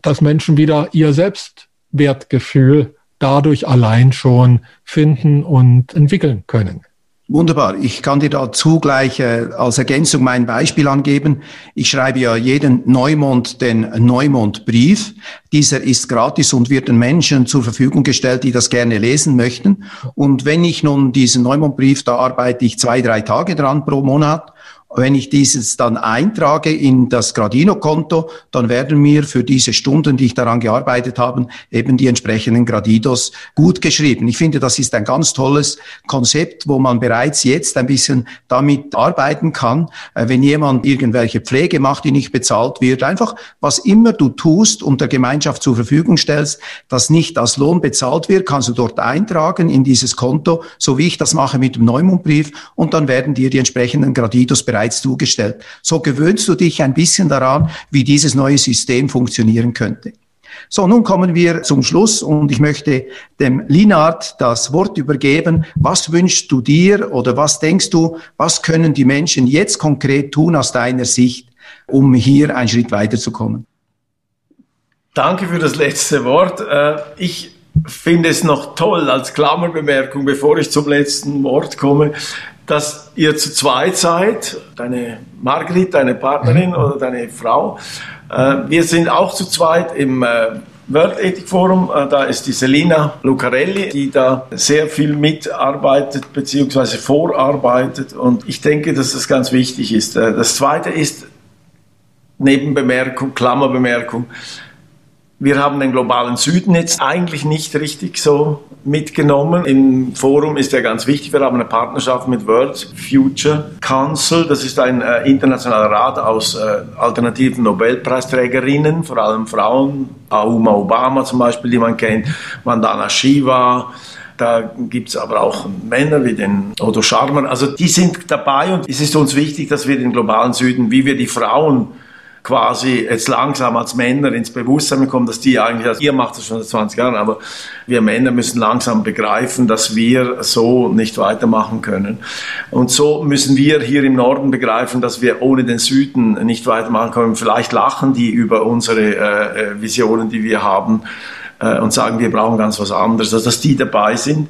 dass Menschen wieder ihr Selbstwertgefühl dadurch allein schon finden und entwickeln können. Wunderbar. Ich kann dir dazu gleich äh, als Ergänzung mein Beispiel angeben. Ich schreibe ja jeden Neumond den Neumondbrief. Dieser ist gratis und wird den Menschen zur Verfügung gestellt, die das gerne lesen möchten. Und wenn ich nun diesen Neumondbrief, da arbeite ich zwei, drei Tage dran pro Monat wenn ich dieses dann eintrage in das Gradino-Konto, dann werden mir für diese Stunden, die ich daran gearbeitet habe, eben die entsprechenden Gradidos gut geschrieben. Ich finde, das ist ein ganz tolles Konzept, wo man bereits jetzt ein bisschen damit arbeiten kann. Äh, wenn jemand irgendwelche Pflege macht, die nicht bezahlt wird, einfach was immer du tust und der Gemeinschaft zur Verfügung stellst, das nicht als Lohn bezahlt wird, kannst du dort eintragen in dieses Konto, so wie ich das mache mit dem Neumondbrief und dann werden dir die entsprechenden Gradidos bereits bereits zugestellt. So gewöhnst du dich ein bisschen daran, wie dieses neue System funktionieren könnte. So, nun kommen wir zum Schluss und ich möchte dem Linard das Wort übergeben. Was wünschst du dir oder was denkst du, was können die Menschen jetzt konkret tun aus deiner Sicht, um hier einen Schritt weiterzukommen? Danke für das letzte Wort. Äh, ich finde es noch toll als Klammerbemerkung, bevor ich zum letzten Wort komme, dass ihr zu zweit seid, deine Margrit, deine Partnerin mhm. oder deine Frau. Äh, wir sind auch zu zweit im äh, World Ethic Forum. Äh, da ist die Selina Lucarelli, die da sehr viel mitarbeitet bzw. vorarbeitet. Und ich denke, dass das ganz wichtig ist. Das Zweite ist, Nebenbemerkung, Klammerbemerkung, wir haben den globalen Süden jetzt eigentlich nicht richtig so mitgenommen. Im Forum ist ja ganz wichtig, wir haben eine Partnerschaft mit World Future Council. Das ist ein äh, internationaler Rat aus äh, alternativen Nobelpreisträgerinnen, vor allem Frauen. Auma Obama zum Beispiel, die man kennt, Vandana Shiva. Da gibt es aber auch Männer wie den Otto Scharmer. Also die sind dabei und es ist uns wichtig, dass wir den globalen Süden, wie wir die Frauen quasi jetzt langsam als Männer ins Bewusstsein bekommen, dass die eigentlich, also ihr macht das schon seit 20 Jahren, aber wir Männer müssen langsam begreifen, dass wir so nicht weitermachen können. Und so müssen wir hier im Norden begreifen, dass wir ohne den Süden nicht weitermachen können. Vielleicht lachen die über unsere äh, äh Visionen, die wir haben äh, und sagen, wir brauchen ganz was anderes, also dass die dabei sind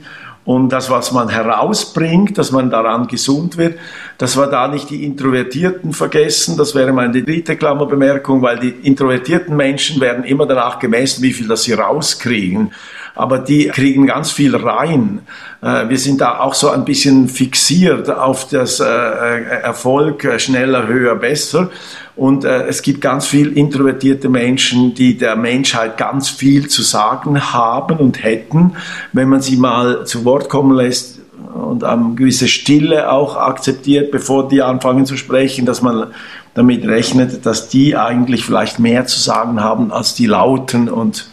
und das, was man herausbringt, dass man daran gesund wird, dass wir da nicht die Introvertierten vergessen. Das wäre meine dritte Klammerbemerkung, weil die introvertierten Menschen werden immer danach gemessen, wie viel das sie rauskriegen. Aber die kriegen ganz viel rein. Äh, wir sind da auch so ein bisschen fixiert auf das äh, äh, Erfolg schneller, höher, besser. Und es gibt ganz viel introvertierte Menschen, die der Menschheit ganz viel zu sagen haben und hätten, wenn man sie mal zu Wort kommen lässt und eine gewisse Stille auch akzeptiert, bevor die anfangen zu sprechen, dass man damit rechnet, dass die eigentlich vielleicht mehr zu sagen haben als die Lauten und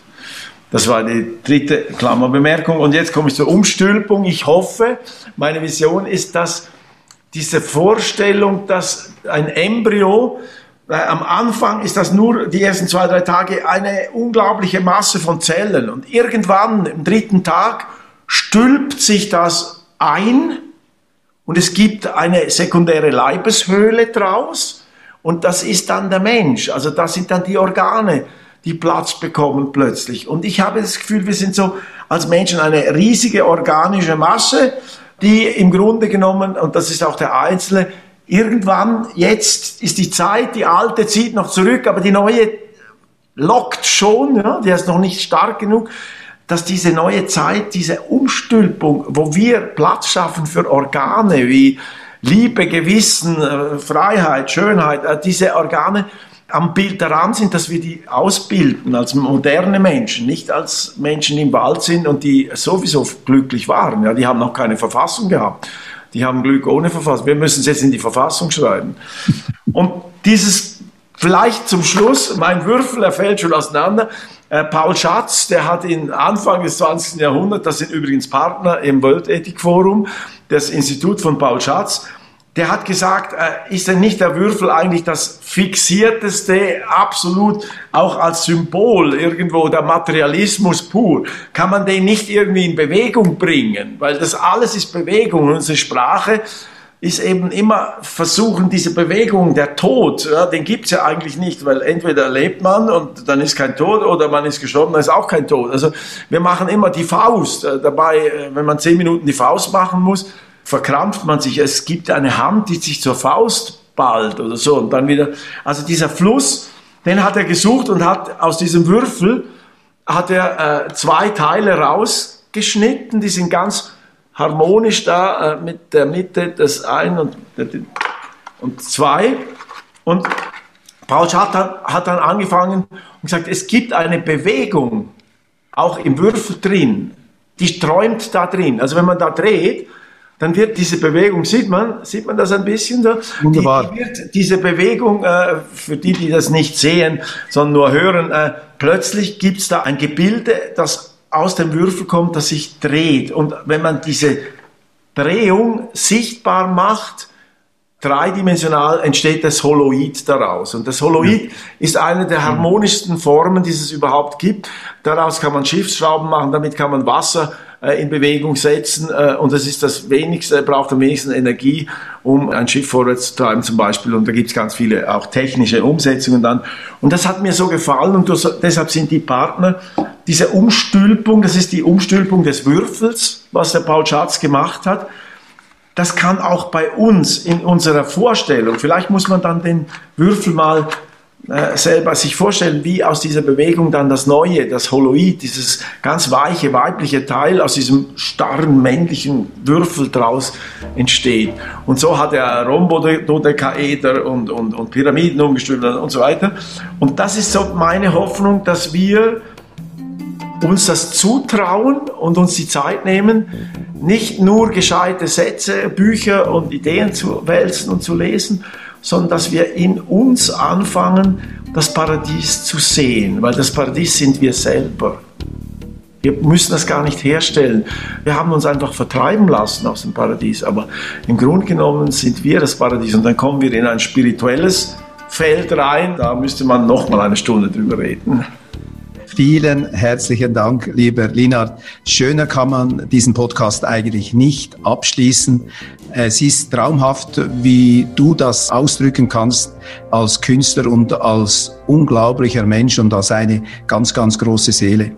das war die dritte Klammerbemerkung. Und jetzt komme ich zur Umstülpung. Ich hoffe, meine Vision ist, dass diese Vorstellung, dass ein Embryo am Anfang ist das nur die ersten zwei, drei Tage eine unglaubliche Masse von Zellen. Und irgendwann im dritten Tag stülpt sich das ein und es gibt eine sekundäre Leibeshöhle draus und das ist dann der Mensch. Also das sind dann die Organe, die Platz bekommen plötzlich. Und ich habe das Gefühl, wir sind so als Menschen eine riesige organische Masse, die im Grunde genommen, und das ist auch der Einzelne, irgendwann, jetzt ist die Zeit, die alte zieht noch zurück, aber die neue lockt schon, ja, die ist noch nicht stark genug, dass diese neue Zeit, diese Umstülpung, wo wir Platz schaffen für Organe wie Liebe, Gewissen, äh, Freiheit, Schönheit, äh, diese Organe am Bild daran sind, dass wir die ausbilden als moderne Menschen, nicht als Menschen, die im Wald sind und die sowieso glücklich waren. Ja, die haben noch keine Verfassung gehabt. Die haben Glück ohne Verfassung. Wir müssen es jetzt in die Verfassung schreiben. Und dieses, vielleicht zum Schluss, mein Würfel, er fällt schon auseinander. Äh, Paul Schatz, der hat in Anfang des 20. Jahrhunderts, das sind übrigens Partner im World Ethic Forum, das Institut von Paul Schatz, der hat gesagt, äh, ist denn nicht der Würfel eigentlich das fixierteste, absolut auch als Symbol irgendwo der Materialismus pur? Kann man den nicht irgendwie in Bewegung bringen? Weil das alles ist Bewegung. Unsere Sprache ist eben immer versuchen, diese Bewegung, der Tod, ja, den gibt's ja eigentlich nicht, weil entweder lebt man und dann ist kein Tod oder man ist gestorben, dann ist auch kein Tod. Also wir machen immer die Faust. Äh, dabei, äh, wenn man zehn Minuten die Faust machen muss, verkrampft man sich. Es gibt eine Hand, die sich zur Faust ballt oder so und dann wieder. Also dieser Fluss, den hat er gesucht und hat aus diesem Würfel hat er äh, zwei Teile rausgeschnitten, die sind ganz harmonisch da äh, mit der Mitte des ein und, und zwei. Und Paul hat hat dann angefangen und gesagt, es gibt eine Bewegung auch im Würfel drin, die träumt da drin. Also wenn man da dreht, dann wird diese Bewegung, sieht man, sieht man das ein bisschen da? Wunderbar. Die, die wird, diese Bewegung, äh, für die, die das nicht sehen, sondern nur hören, äh, plötzlich gibt es da ein Gebilde, das aus dem Würfel kommt, das sich dreht. Und wenn man diese Drehung sichtbar macht, dreidimensional entsteht das Holoid daraus. Und das Holoid ja. ist eine der harmonischsten Formen, die es überhaupt gibt. Daraus kann man Schiffsschrauben machen, damit kann man Wasser äh, in Bewegung setzen. Äh, und das ist das wenigste, braucht am wenigsten Energie, um ein Schiff vorwärts zu treiben zum Beispiel. Und da gibt es ganz viele auch technische Umsetzungen dann. Und das hat mir so gefallen und deshalb sind die Partner diese Umstülpung, das ist die Umstülpung des Würfels, was der Paul Schatz gemacht hat, das kann auch bei uns in unserer Vorstellung, vielleicht muss man dann den Würfel mal äh, selber sich vorstellen, wie aus dieser Bewegung dann das Neue, das Holoid, dieses ganz weiche weibliche Teil aus diesem starren männlichen Würfel draus entsteht. Und so hat er Rhombododekaeder und, und, und Pyramiden umgestülpt und so weiter. Und das ist so meine Hoffnung, dass wir uns das zutrauen und uns die Zeit nehmen, nicht nur gescheite Sätze, Bücher und Ideen zu wälzen und zu lesen, sondern dass wir in uns anfangen, das Paradies zu sehen, weil das Paradies sind wir selber. Wir müssen das gar nicht herstellen. Wir haben uns einfach vertreiben lassen aus dem Paradies, aber im Grunde genommen sind wir das Paradies und dann kommen wir in ein spirituelles Feld rein. Da müsste man noch mal eine Stunde drüber reden. Vielen herzlichen Dank, lieber Linard. Schöner kann man diesen Podcast eigentlich nicht abschließen. Es ist traumhaft, wie du das ausdrücken kannst als Künstler und als unglaublicher Mensch und als eine ganz, ganz große Seele.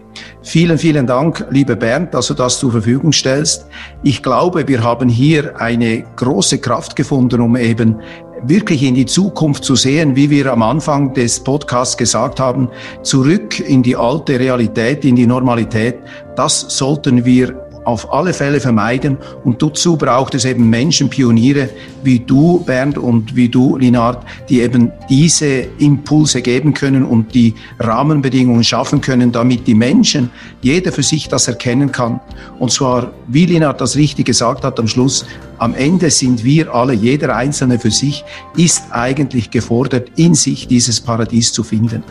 Vielen, vielen Dank, lieber Bernd, dass du das zur Verfügung stellst. Ich glaube, wir haben hier eine große Kraft gefunden, um eben wirklich in die Zukunft zu sehen, wie wir am Anfang des Podcasts gesagt haben, zurück in die alte Realität, in die Normalität, das sollten wir auf alle Fälle vermeiden. Und dazu braucht es eben Menschen, Pioniere wie du, Bernd, und wie du, Linard, die eben diese Impulse geben können und die Rahmenbedingungen schaffen können, damit die Menschen, jeder für sich das erkennen kann. Und zwar, wie Linard das richtig gesagt hat am Schluss, am Ende sind wir alle, jeder Einzelne für sich, ist eigentlich gefordert, in sich dieses Paradies zu finden.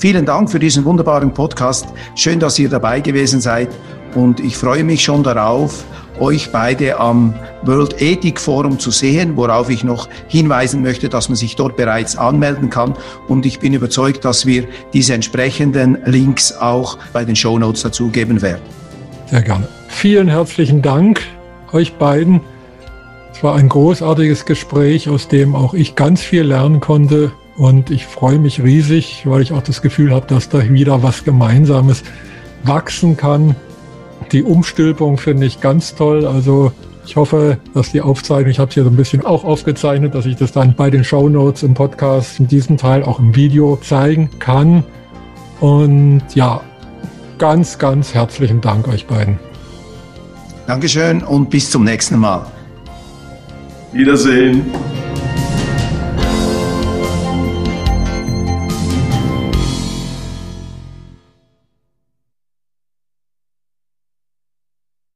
Vielen Dank für diesen wunderbaren Podcast. Schön, dass ihr dabei gewesen seid und ich freue mich schon darauf, euch beide am World Ethic Forum zu sehen, worauf ich noch hinweisen möchte, dass man sich dort bereits anmelden kann. Und ich bin überzeugt, dass wir diese entsprechenden Links auch bei den Show Notes dazugeben werden. Sehr gerne. Vielen herzlichen Dank euch beiden. Es war ein großartiges Gespräch, aus dem auch ich ganz viel lernen konnte. Und ich freue mich riesig, weil ich auch das Gefühl habe, dass da wieder was Gemeinsames wachsen kann. Die Umstülpung finde ich ganz toll. Also ich hoffe, dass die Aufzeichnung, ich habe es hier so ein bisschen auch aufgezeichnet, dass ich das dann bei den Show Notes im Podcast in diesem Teil auch im Video zeigen kann. Und ja, ganz, ganz herzlichen Dank euch beiden. Dankeschön und bis zum nächsten Mal. Wiedersehen.